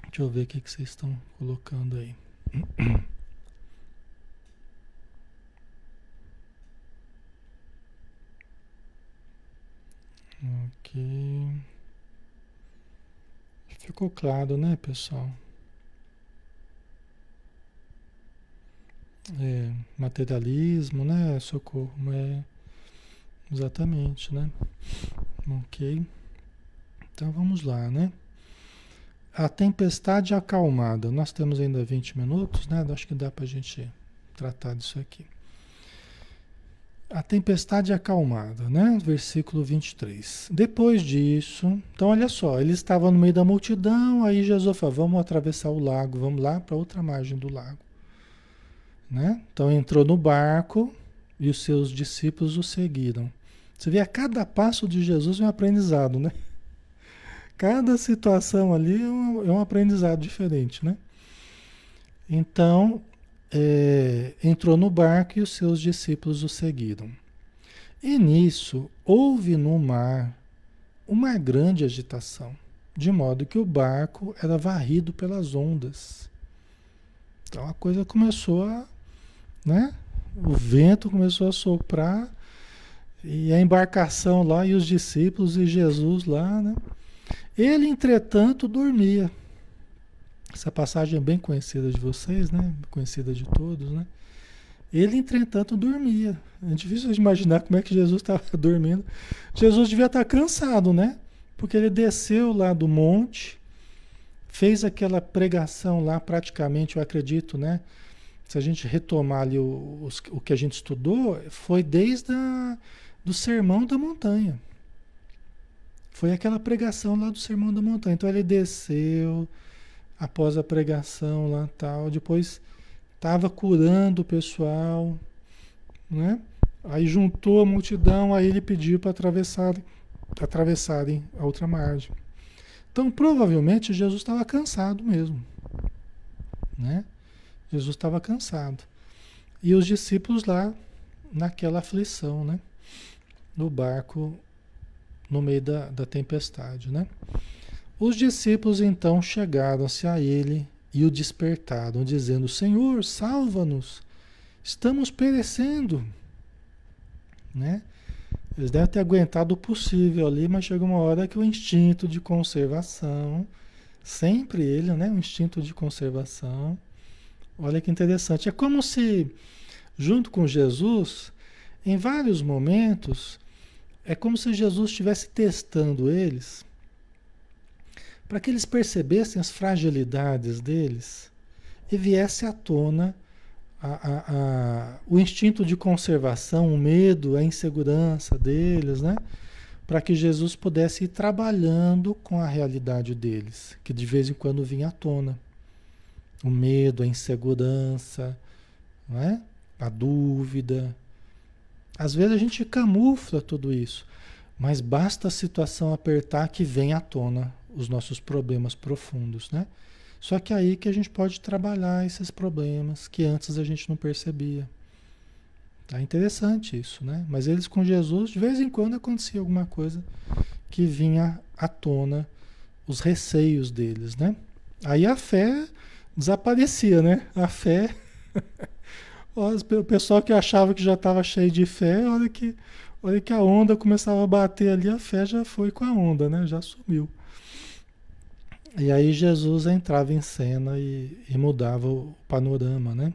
Deixa eu ver o que, que vocês estão colocando aí. (clears throat) Ok. Ficou claro, né, pessoal? É, materialismo, né? Socorro, é exatamente, né? Ok. Então vamos lá, né? A tempestade acalmada. Nós temos ainda 20 minutos, né? Acho que dá para a gente tratar disso aqui. A tempestade acalmada, né? Versículo 23. Depois disso, então olha só, ele estava no meio da multidão, aí Jesus falou: vamos atravessar o lago, vamos lá para outra margem do lago. Né? Então entrou no barco e os seus discípulos o seguiram. Você vê a cada passo de Jesus um aprendizado, né? Cada situação ali é um, é um aprendizado diferente, né? Então, é, entrou no barco e os seus discípulos o seguiram. E nisso houve no mar uma grande agitação, de modo que o barco era varrido pelas ondas. Então a coisa começou a, né? O vento começou a soprar e a embarcação lá e os discípulos e Jesus lá, né? Ele, entretanto, dormia. Essa passagem é bem conhecida de vocês, né? Conhecida de todos, né? Ele, entretanto, dormia. É difícil imaginar como é que Jesus estava (laughs) dormindo. Jesus devia estar cansado, né? Porque ele desceu lá do monte, fez aquela pregação lá, praticamente, eu acredito, né? Se a gente retomar ali o, o que a gente estudou, foi desde a, do Sermão da Montanha. Foi aquela pregação lá do Sermão da Montanha. Então ele desceu, após a pregação lá tal, depois estava curando o pessoal, né? Aí juntou a multidão, aí ele pediu para atravessar, atravessarem a outra margem. Então, provavelmente Jesus estava cansado mesmo, né? Jesus estava cansado. E os discípulos lá naquela aflição, né? No barco, no meio da, da tempestade, né? Os discípulos então chegaram-se a ele e o despertaram, dizendo: Senhor, salva-nos, estamos perecendo. Né? Eles devem ter aguentado o possível ali, mas chega uma hora que o instinto de conservação, sempre ele, né? O instinto de conservação. Olha que interessante. É como se, junto com Jesus, em vários momentos, é como se Jesus estivesse testando eles para que eles percebessem as fragilidades deles e viesse à tona a, a, a, o instinto de conservação, o medo, a insegurança deles, né? Para que Jesus pudesse ir trabalhando com a realidade deles, que de vez em quando vinha à tona. O medo, a insegurança, é? a dúvida. Às vezes a gente camufla tudo isso, mas basta a situação apertar que vem à tona os nossos problemas profundos, né? Só que é aí que a gente pode trabalhar esses problemas que antes a gente não percebia. Tá interessante isso, né? Mas eles com Jesus, de vez em quando acontecia alguma coisa que vinha à tona os receios deles, né? Aí a fé desaparecia, né? A fé. (laughs) o pessoal que achava que já estava cheio de fé, olha que, olha que a onda começava a bater ali, a fé já foi com a onda, né? Já sumiu. E aí Jesus entrava em cena e, e mudava o panorama, né?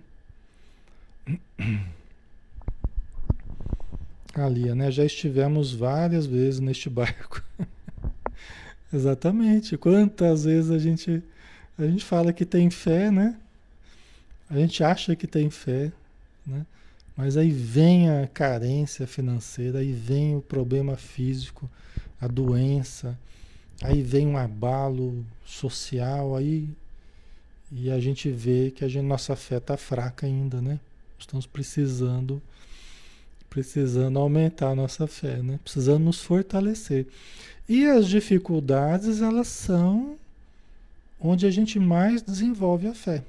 (clears throat) Ali, né? Já estivemos várias vezes neste (laughs) barco. Exatamente. Quantas vezes a gente a gente fala que tem fé, né? A gente acha que tem fé, né? Mas aí vem a carência financeira, aí vem o problema físico, a doença, aí vem um abalo social, aí e a gente vê que a gente, nossa fé está fraca ainda, né? Estamos precisando precisando aumentar a nossa fé, né? Precisando nos fortalecer. E as dificuldades, elas são onde a gente mais desenvolve a fé.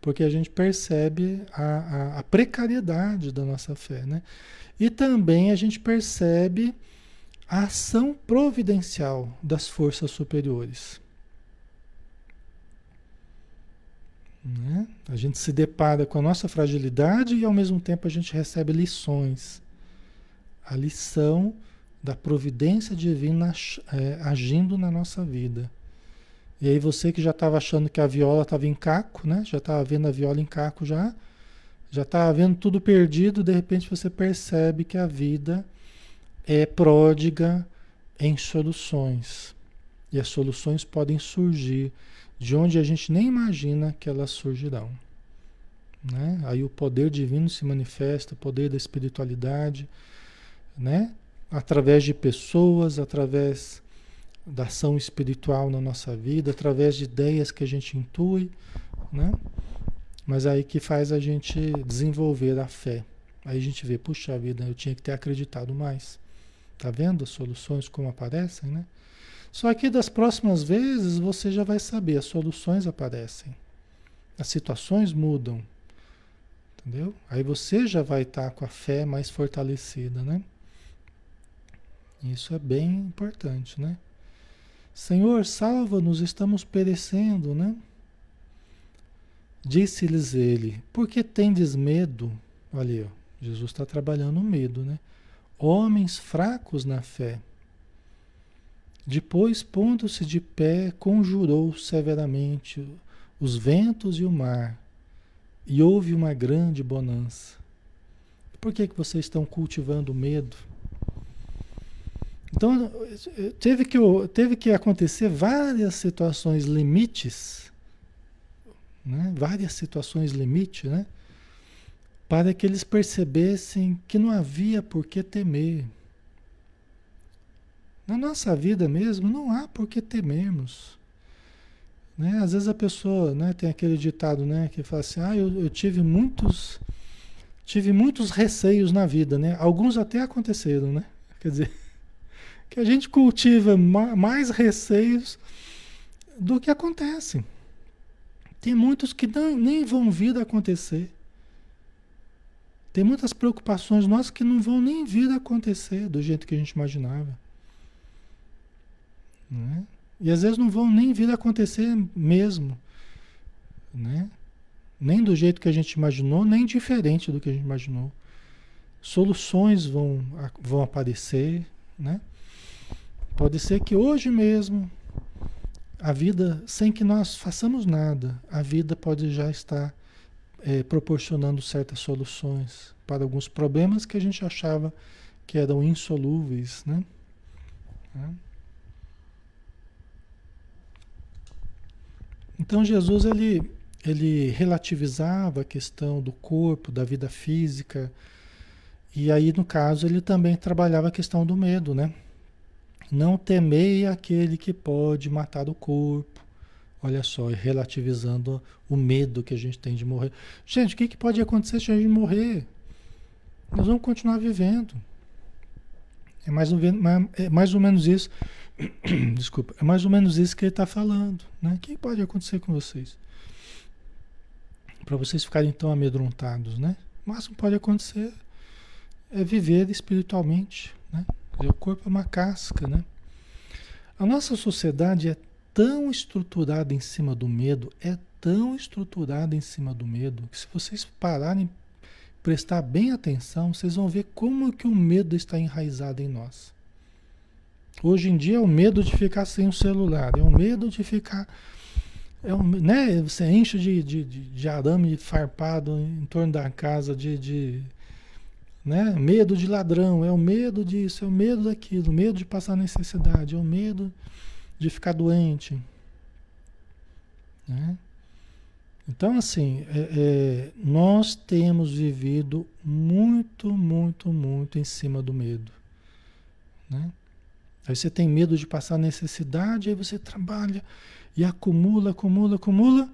Porque a gente percebe a, a, a precariedade da nossa fé, né? E também a gente percebe a ação providencial das forças superiores. Né? A gente se depara com a nossa fragilidade e ao mesmo tempo a gente recebe lições. A lição da providência divina é, agindo na nossa vida. E aí você que já estava achando que a viola estava em caco, né? Já estava vendo a viola em caco já, já estava vendo tudo perdido, de repente você percebe que a vida é pródiga em soluções. E as soluções podem surgir de onde a gente nem imagina que elas surgirão. Né? Aí o poder divino se manifesta, o poder da espiritualidade, né? através de pessoas, através da ação espiritual na nossa vida, através de ideias que a gente intui, né? Mas aí que faz a gente desenvolver a fé. Aí a gente vê, puxa vida, eu tinha que ter acreditado mais. Tá vendo as soluções como aparecem, né? Só que das próximas vezes você já vai saber, as soluções aparecem. As situações mudam. Entendeu? Aí você já vai estar tá com a fé mais fortalecida, né? Isso é bem importante, né? Senhor, salva-nos, estamos perecendo, né? Disse-lhes ele: Por que tendes medo? Olha aí, ó, Jesus está trabalhando o medo, né? Homens fracos na fé. Depois, pondo-se de pé, conjurou severamente os ventos e o mar, e houve uma grande bonança. Por que, que vocês estão cultivando medo? Então, teve que, teve que acontecer várias situações limites, né? várias situações limite, né? Para que eles percebessem que não havia por que temer. Na nossa vida mesmo, não há por que temermos. Né? Às vezes a pessoa né, tem aquele ditado né, que fala assim, ah, eu, eu tive muitos tive muitos receios na vida, né? Alguns até aconteceram, né? Quer dizer, (laughs) que a gente cultiva mais receios do que acontece. Tem muitos que nem vão vir a acontecer. Tem muitas preocupações nossas que não vão nem vir a acontecer do jeito que a gente imaginava. Né? E às vezes não vão nem vir a acontecer mesmo. Né? Nem do jeito que a gente imaginou, nem diferente do que a gente imaginou. Soluções vão, vão aparecer, né? Pode ser que hoje mesmo a vida, sem que nós façamos nada, a vida pode já estar é, proporcionando certas soluções para alguns problemas que a gente achava que eram insolúveis, né? É. Então Jesus ele, ele relativizava a questão do corpo, da vida física, e aí no caso ele também trabalhava a questão do medo, né? Não temei aquele que pode matar o corpo. Olha só, relativizando o medo que a gente tem de morrer. Gente, o que, que pode acontecer se a gente morrer? Nós vamos continuar vivendo. É mais ou, é mais ou menos isso. (coughs) Desculpa, é mais ou menos isso que ele está falando. Né? O que pode acontecer com vocês? Para vocês ficarem tão amedrontados, né? O máximo pode acontecer é viver espiritualmente, né? O corpo é uma casca, né? A nossa sociedade é tão estruturada em cima do medo, é tão estruturada em cima do medo, que se vocês pararem prestar bem atenção, vocês vão ver como que o medo está enraizado em nós. Hoje em dia é o medo de ficar sem o celular, é o medo de ficar. É um, né? Você enche de, de, de, de arame farpado em torno da casa, de, de né? medo de ladrão, é o medo disso, é o medo daquilo, medo de passar necessidade, é o medo de ficar doente. Né? Então, assim, é, é, nós temos vivido muito, muito, muito em cima do medo. Né? Aí você tem medo de passar necessidade, aí você trabalha e acumula, acumula, acumula.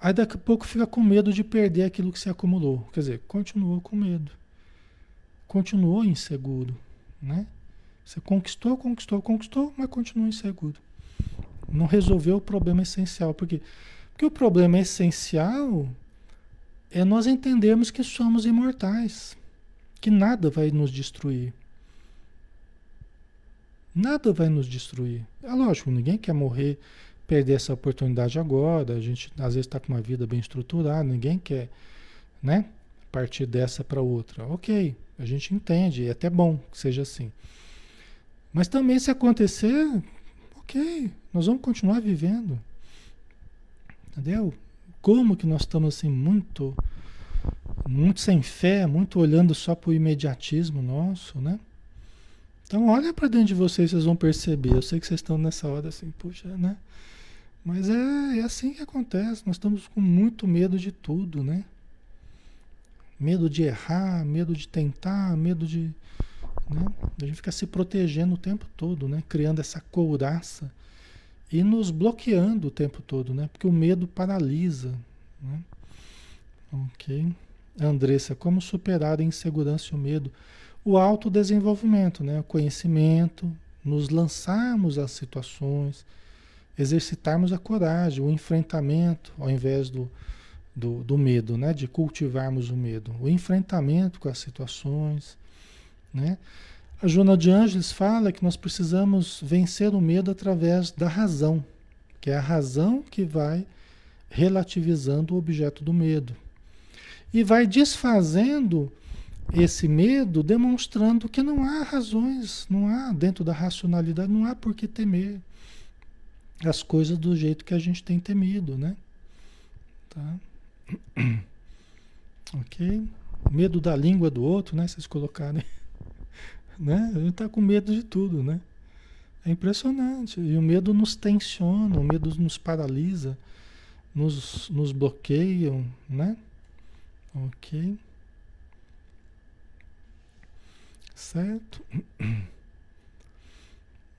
Aí daqui a pouco fica com medo de perder aquilo que você acumulou. Quer dizer, continuou com medo. Continuou inseguro. Né? Você conquistou, conquistou, conquistou, mas continua inseguro. Não resolveu o problema essencial. Por quê? Porque o problema essencial é nós entendermos que somos imortais, que nada vai nos destruir. Nada vai nos destruir. É lógico, ninguém quer morrer, perder essa oportunidade agora. A gente às vezes está com uma vida bem estruturada, ninguém quer, né? Partir dessa para outra. Ok, a gente entende, é até bom que seja assim. Mas também se acontecer, ok, nós vamos continuar vivendo. Entendeu? Como que nós estamos assim muito muito sem fé, muito olhando só para o imediatismo nosso, né? Então olha para dentro de vocês, vocês vão perceber. Eu sei que vocês estão nessa hora assim, puxa, né? Mas é, é assim que acontece. Nós estamos com muito medo de tudo, né? Medo de errar, medo de tentar, medo de. Né? A gente fica se protegendo o tempo todo, né? Criando essa couraça e nos bloqueando o tempo todo, né? Porque o medo paralisa, né? Ok. Andressa, como superar a insegurança e o medo? O autodesenvolvimento, né? O conhecimento, nos lançarmos às situações, exercitarmos a coragem, o enfrentamento, ao invés do, do, do medo, né? De cultivarmos o medo. O enfrentamento com as situações, né? A Joana de Ângeles fala que nós precisamos vencer o medo através da razão, que é a razão que vai relativizando o objeto do medo. E vai desfazendo esse medo, demonstrando que não há razões, não há dentro da racionalidade, não há por que temer as coisas do jeito que a gente tem temido, né? Tá? (clears throat) Ok? Medo da língua do outro, né? Vocês colocarem. Né? A gente está com medo de tudo, né? É impressionante. E o medo nos tensiona, o medo nos paralisa, nos, nos bloqueia, né? Ok. Certo? (clears throat)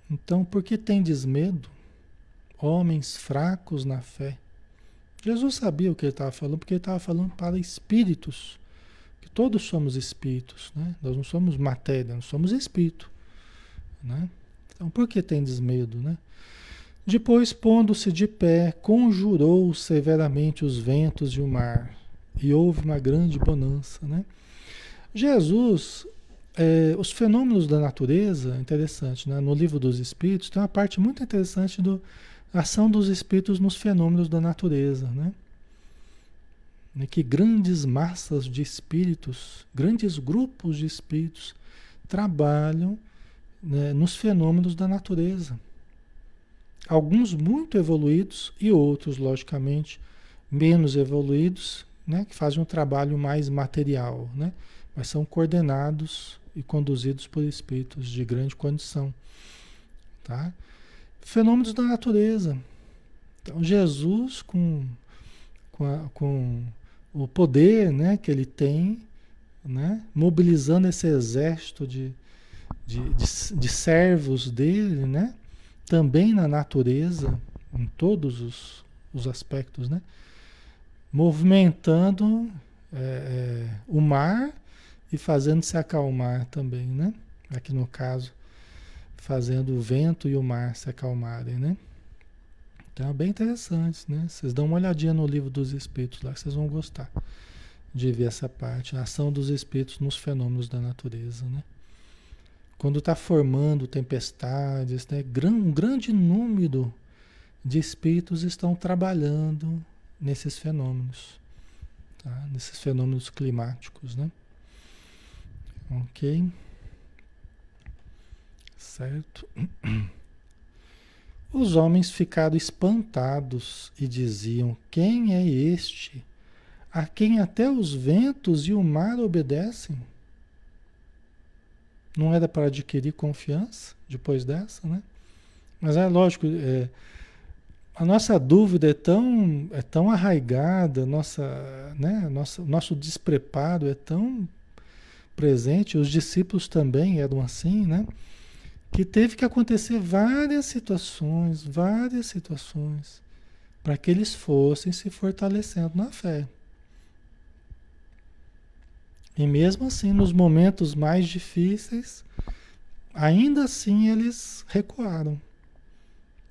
Então, por que tem desmedo? Homens fracos na fé. Jesus sabia o que ele estava falando, porque ele estava falando para espíritos Todos somos espíritos, né? Nós não somos matéria, nós somos espírito, né? Então, por que tem desmedo, né? Depois, pondo-se de pé, conjurou severamente os ventos e o mar, e houve uma grande bonança, né? Jesus, é, os fenômenos da natureza, interessante, né? No livro dos Espíritos tem uma parte muito interessante da ação dos espíritos nos fenômenos da natureza, né? Né, que grandes massas de espíritos, grandes grupos de espíritos trabalham né, nos fenômenos da natureza. Alguns muito evoluídos e outros, logicamente, menos evoluídos, né, que fazem um trabalho mais material, né, mas são coordenados e conduzidos por espíritos de grande condição. Tá? Fenômenos da natureza. Então, Jesus, com, com, a, com o poder né, que ele tem, né, mobilizando esse exército de, de, de, de servos dele, né, também na natureza, em todos os, os aspectos, né, movimentando é, é, o mar e fazendo se acalmar também, né? Aqui no caso, fazendo o vento e o mar se acalmarem, né? É bem interessante, né? Vocês dão uma olhadinha no livro dos espíritos lá, vocês vão gostar de ver essa parte, a ação dos espíritos nos fenômenos da natureza, né? Quando está formando tempestades, né? um grande número de espíritos estão trabalhando nesses fenômenos, tá? nesses fenômenos climáticos, né? Ok? certo? (clears throat) Os homens ficaram espantados e diziam: Quem é este? A quem até os ventos e o mar obedecem? Não era para adquirir confiança depois dessa, né? Mas é lógico, é, a nossa dúvida é tão, é tão arraigada, nossa, né, nossa, nosso despreparo é tão presente, os discípulos também eram assim, né? Que teve que acontecer várias situações, várias situações, para que eles fossem se fortalecendo na fé. E mesmo assim, nos momentos mais difíceis, ainda assim eles recuaram.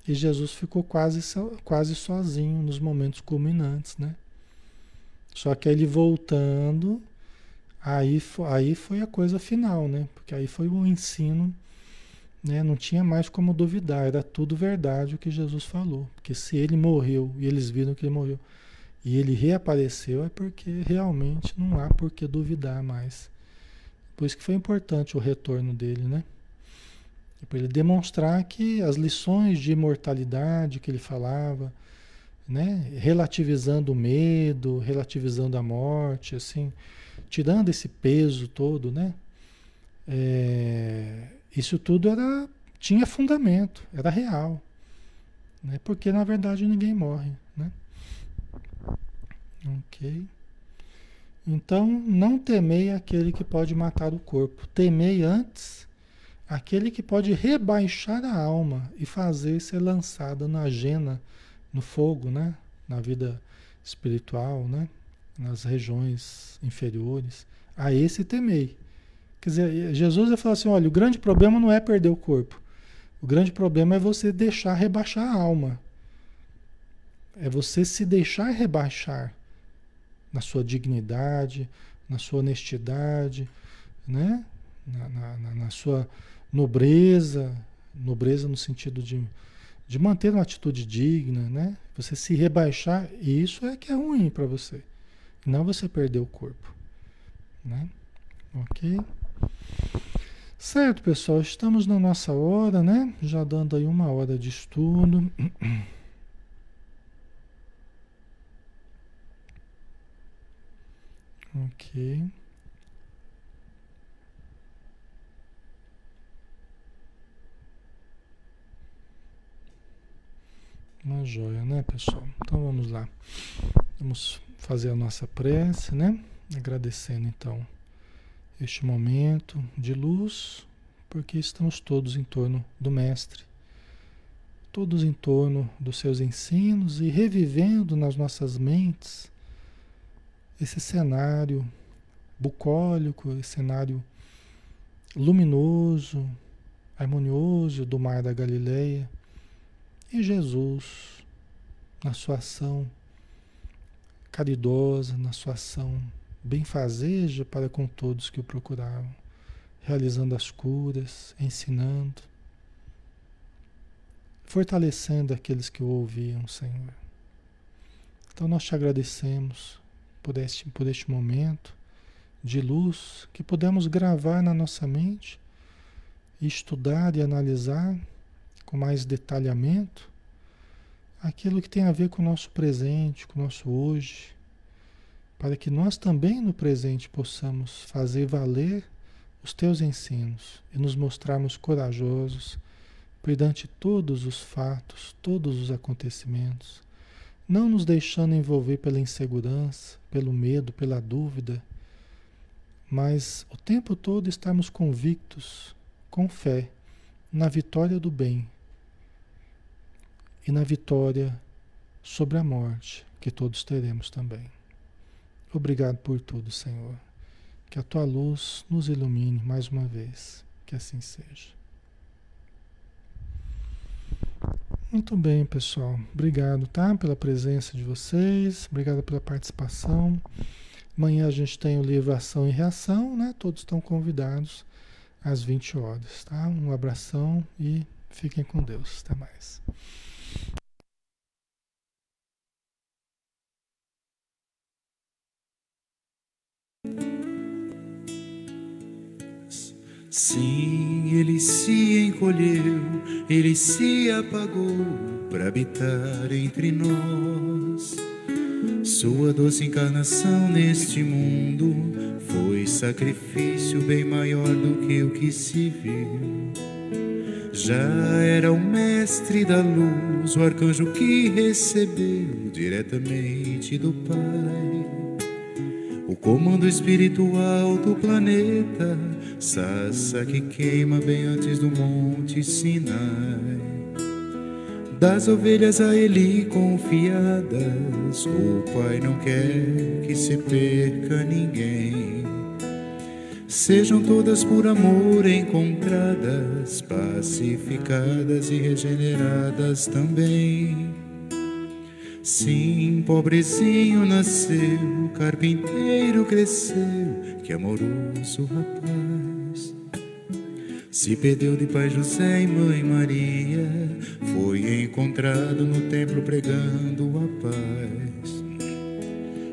E Jesus ficou quase, quase sozinho nos momentos culminantes, né? Só que ele voltando, aí, aí foi a coisa final, né? Porque aí foi o ensino, né? Não tinha mais como duvidar, era tudo verdade o que Jesus falou. Porque se ele morreu e eles viram que ele morreu, e ele reapareceu é porque realmente não há por que duvidar mais. Por isso que foi importante o retorno dele, né? Para ele demonstrar que as lições de imortalidade que ele falava, né? relativizando o medo, relativizando a morte, assim, tirando esse peso todo, né? É, isso tudo era tinha fundamento, era real, né? Porque na verdade ninguém morre, né? Ok. Então, não temei aquele que pode matar o corpo. Temei antes aquele que pode rebaixar a alma e fazer ser lançada na jena, no fogo, né? Na vida espiritual, né? Nas regiões inferiores. A esse temei. Quer dizer, Jesus vai falar assim: olha, o grande problema não é perder o corpo. O grande problema é você deixar rebaixar a alma. É você se deixar rebaixar na sua dignidade, na sua honestidade, né? na, na, na sua nobreza, nobreza no sentido de, de manter uma atitude digna, né? Você se rebaixar, isso é que é ruim para você. Não você perder o corpo, né? Ok? Certo, pessoal, estamos na nossa hora, né? Já dando aí uma hora de estudo. (clears throat) Ok. Uma joia, né, pessoal? Então vamos lá. Vamos fazer a nossa prece, né? Agradecendo então este momento de luz, porque estamos todos em torno do Mestre, todos em torno dos seus ensinos e revivendo nas nossas mentes esse cenário bucólico, esse cenário luminoso, harmonioso do Mar da Galileia. E Jesus, na sua ação caridosa, na sua ação benfazeja para com todos que o procuravam, realizando as curas, ensinando, fortalecendo aqueles que o ouviam, Senhor. Então nós te agradecemos por este, por este momento de luz que podemos gravar na nossa mente, estudar e analisar com mais detalhamento aquilo que tem a ver com o nosso presente, com o nosso hoje, para que nós também no presente possamos fazer valer os teus ensinos e nos mostrarmos corajosos perante todos os fatos, todos os acontecimentos, não nos deixando envolver pela insegurança, pelo medo, pela dúvida, mas o tempo todo estarmos convictos, com fé, na vitória do bem e na vitória sobre a morte, que todos teremos também. Obrigado por tudo, Senhor. Que a tua luz nos ilumine mais uma vez. Que assim seja. Muito bem, pessoal. Obrigado, tá? Pela presença de vocês. Obrigado pela participação. Amanhã a gente tem o livro Ação e Reação, né? Todos estão convidados às 20 horas, tá? Um abração e fiquem com Deus. Até mais. Sim ele se encolheu, ele se apagou para habitar entre nós. Sua doce encarnação neste mundo foi sacrifício bem maior do que o que se viu. Já era o mestre da luz, o arcanjo que recebeu diretamente do Pai o comando espiritual do planeta, Sassa que queima bem antes do Monte Sinai. Das ovelhas a ele confiadas, o Pai não quer que se perca ninguém. Sejam todas por amor encontradas, pacificadas e regeneradas também. Sim, pobrezinho nasceu, carpinteiro cresceu, que amoroso rapaz. Se perdeu de pai José e mãe Maria, foi encontrado no templo pregando a paz.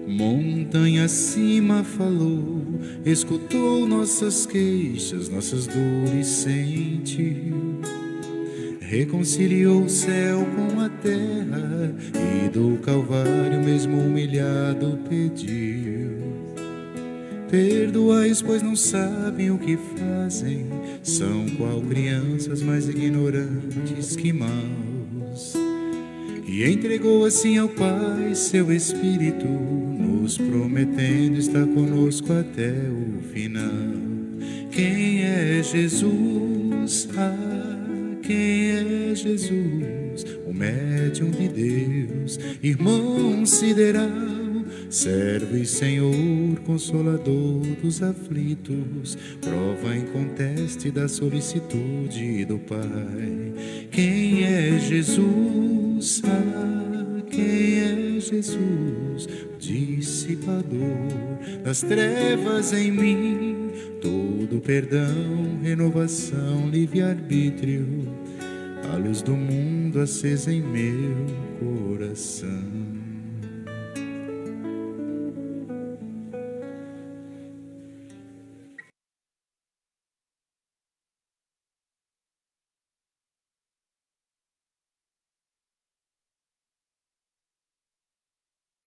Montanha acima falou, escutou nossas queixas, nossas dores sentiu reconciliou o céu com a terra e do Calvário, mesmo humilhado, pediu. Perdoais, pois não sabem o que fazem, são qual crianças mais ignorantes que maus. E entregou assim ao Pai seu Espírito, nos prometendo estar conosco até o final. Quem é Jesus? Ah, quem é Jesus, o médium de Deus, irmão sideral, servo e Senhor, consolador dos aflitos, prova inconteste da solicitude do Pai. Quem é Jesus? Ah, quem é Jesus, dissipador das trevas em mim? todo perdão, renovação, livre-arbítrio, a luz do mundo acesa em meu coração.